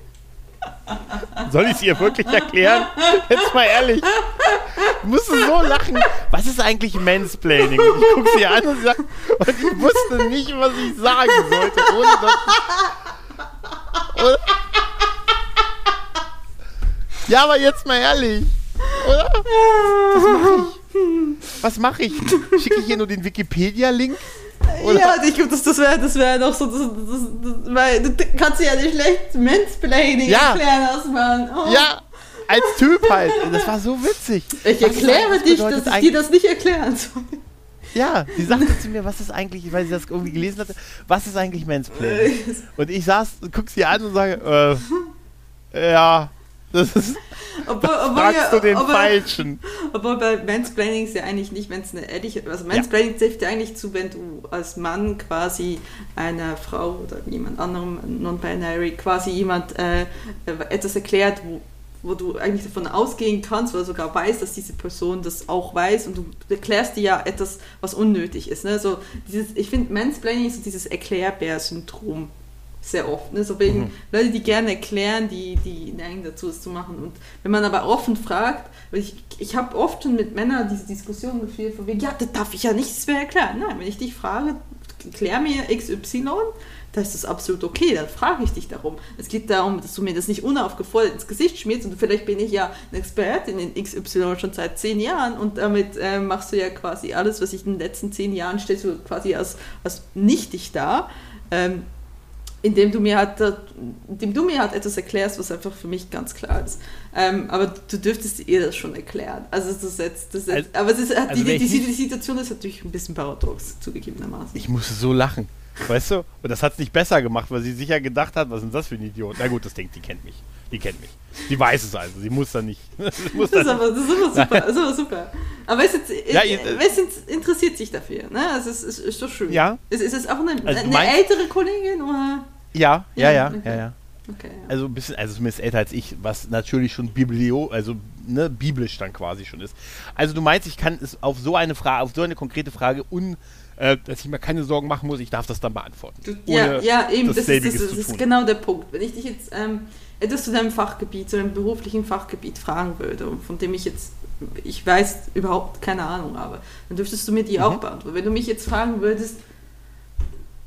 Soll ich es ihr wirklich erklären? Jetzt mal ehrlich. Du musst so lachen. Was ist eigentlich Mansplaining? Und ich gucke sie an und, sag, und ich wusste nicht, was ich sagen sollte, ohne dass oder? Ja, aber jetzt mal ehrlich. Oder? Was mache ich? Was mache ich? Schicke ich hier nur den Wikipedia-Link? Oder? Ja, ich glaube, das, das wäre das wär noch so, das, das, das, weil du kannst ja nicht schlecht Mansplaining Ja. erklären, Osman. Oh. Ja, als Typ halt. Das war so witzig. Ich Was erkläre dich, dass ich dir das nicht erklären soll. Ja, sie sagte zu mir, was ist eigentlich, weil sie das irgendwie gelesen hatte, was ist eigentlich Mansplaining? Und ich saß, guck sie an und sage, äh, ja, das ist, Obwohl, obwohl, ja, du den obwohl, Falschen. obwohl bei Mansplaining ist ja eigentlich nicht, wenn es eine ehrliche, also Mansplaining trifft ja eigentlich zu, wenn du als Mann quasi einer Frau oder jemand anderem, non-binary, quasi jemand äh, etwas erklärt, wo, wo du eigentlich davon ausgehen kannst oder sogar weißt, dass diese Person das auch weiß und du erklärst dir ja etwas, was unnötig ist. Ne? So dieses, ich finde, Mansplaining ist so dieses Erklärbär-Syndrom sehr oft. Ne? So wegen Mhm. Leute, die gerne erklären, die, die neigen dazu, es zu machen. Und wenn man aber offen fragt, ich, ich habe oft schon mit Männern diese Diskussion geführt, von wegen, ja, das darf ich ja nichts mehr erklären. Nein, wenn ich dich frage, klär mir XY, dann ist das absolut okay, dann frage ich dich darum. Es geht darum, dass du mir das nicht unaufgefordert ins Gesicht schmierst und vielleicht bin ich ja eine Expertin in XY schon seit zehn Jahren und damit äh, machst du ja quasi alles, was ich in den letzten zehn Jahren stellst du quasi als, als nichtig dar. Ähm, indem du mir halt, indem du mir halt etwas erklärst, was einfach für mich ganz klar ist. Ähm, aber du dürftest ihr das schon erklären. Also das ist jetzt, das jetzt Also- aber ist, also die, die, die, die Situation ist natürlich ein bisschen paradox, zugegebenermaßen. Ich musste so lachen. Weißt du? Und das hat es nicht besser gemacht, weil sie sicher gedacht hat, was ist denn das für ein Idiot? Na gut, das denkt, die kennt mich. Die kennt mich. Die weiß es also. Sie muss da nicht. Muss Das da ist, aber, das ist immer super, ist immer super. Aber es, ist, Ja, äh, ihr- es ist, interessiert sich dafür, ne? Also es ist, ist doch schön. Ja. Ist, ist es auch eine, Also eine ältere Kollegin oder? Ja, ja, Ja, ja, okay. ja, ja. Okay, ja. Also ein bisschen, also zumindest älter als ich, was natürlich schon biblio, also ne, biblisch dann quasi schon ist. Also du meinst, ich kann es auf so eine Frage, auf so eine konkrete Frage un, äh, dass ich mir keine Sorgen machen muss, ich darf das dann beantworten. Du, ja, ja, eben, das, ist, das, das ist genau der Punkt. Wenn ich dich jetzt ähm, etwas zu deinem Fachgebiet, zu deinem beruflichen Fachgebiet fragen würde, und von dem ich jetzt, ich weiß überhaupt keine Ahnung habe, dann dürftest du mir die Mhm. auch beantworten. Wenn du mich jetzt fragen würdest,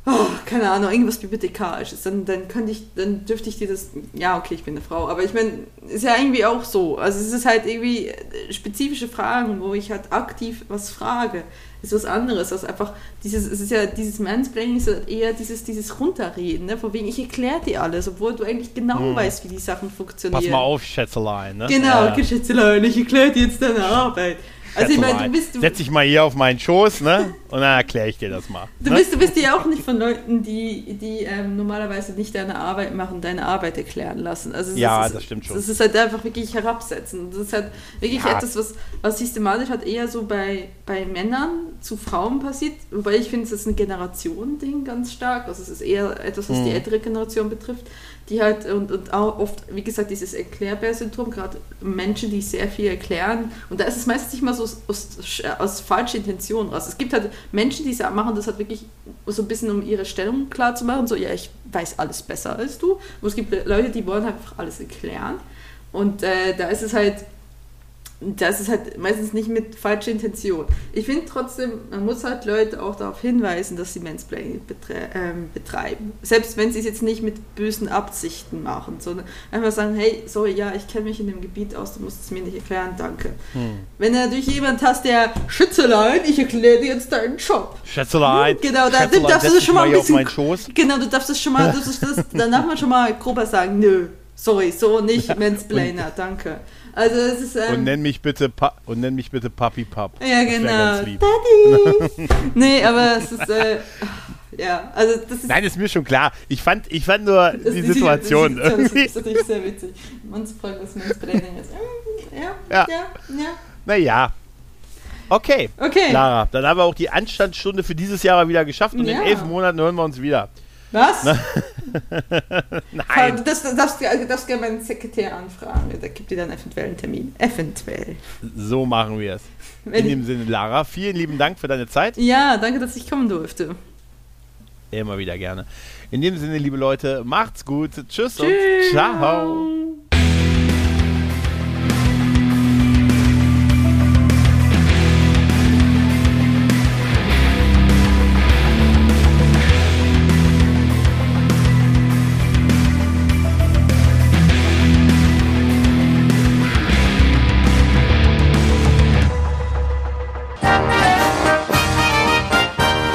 oh, keine Ahnung, irgendwas bibliothekarisches, dann, dann könnte ich, dann dürfte ich dir das, ja, okay, ich bin eine Frau, aber ich meine, ist ja irgendwie auch so. Also es ist halt irgendwie spezifische Fragen, wo ich halt aktiv was frage ist was anderes als einfach dieses, es ist ja dieses Mansplaining ist ja eher dieses, dieses Runterreden, ne? von wegen ich erkläre dir alles, obwohl du eigentlich genau Hm. weißt, wie die Sachen funktionieren. Pass mal auf, Schätzelein, ne? Genau, Ja. Geschätzelein, ich erkläre dir jetzt deine Arbeit. Also ich meine, du bist, du, Setz dich mal hier auf meinen Schoß, ne? Und dann erkläre ich dir das mal. du ne? bist, du bist ja auch nicht von Leuten, die, die ähm, normalerweise nicht deine Arbeit machen, deine Arbeit erklären lassen. Also Ja, ist, das stimmt schon. Das ist halt einfach wirklich herabsetzen. Das ist halt wirklich Ja. etwas, was, was systematisch halt eher so bei, bei Männern zu Frauen passiert. Wobei ich finde, es ist ein Generationending ganz stark. Also es ist eher etwas, was die Mhm. ältere Generation betrifft, die halt und, und auch oft, wie gesagt, dieses Erklärbär-Syndrom, gerade Menschen, die sehr viel erklären. Und da ist es meistens nicht mal so aus, aus, aus falscher Intention raus. Es gibt halt Menschen, die machen das halt wirklich so ein bisschen, um ihre Stellung klar zu machen. So, ja, ich weiß alles besser als du. Und es gibt Leute, die wollen halt einfach alles erklären. Und äh, da ist es halt das ist halt meistens nicht mit falscher Intention. Ich finde trotzdem, man muss halt Leute auch darauf hinweisen, dass sie Mansplaining betre ähm, betreiben. Selbst wenn sie es jetzt nicht mit bösen Absichten machen, sondern einfach sagen, hey, sorry, ja, ich kenne mich in dem Gebiet aus, du musst es mir nicht erklären, danke. Hm. Wenn du natürlich jemand hast, der, Schützelein, ich erkläre dir jetzt deinen Job. Schätzelein. Genau, da Schätzelein, darfst du das schon mal ein bisschen... Genau, du darfst es schon mal, das, danach mal schon mal grober sagen, nö, sorry, so nicht Mansplainer, danke. Also es ist... Ähm, Und nenn mich bitte pa und nenn mich bitte Papi Pap. ja, Das genau. Daddy! nee, aber es ist... Äh, ja, also das ist... Nein, ist mir schon klar. Ich fand, ich fand nur das die Situation Das ist, das irgendwie. ist natürlich sehr witzig. Man fragt, was Mansplaining ist. Mm, Ja, Ja. ja, ja. Naja. Okay. Okay. Lara, dann haben wir auch die Anstandsstunde für dieses Jahr wieder geschafft und Ja. in elf Monaten hören wir uns wieder. Was? Nein. Das, das, darfst, du darfst gerne meinen Sekretär anfragen. Der gibt dir dann eventuell einen Termin. Eventuell. So machen wir es. In dem Sinne, Lara, vielen lieben Dank für deine Zeit. ja, danke, dass ich kommen durfte. Immer wieder gerne. In dem Sinne, liebe Leute, macht's gut. Tschüss, Tschüss. und ciao.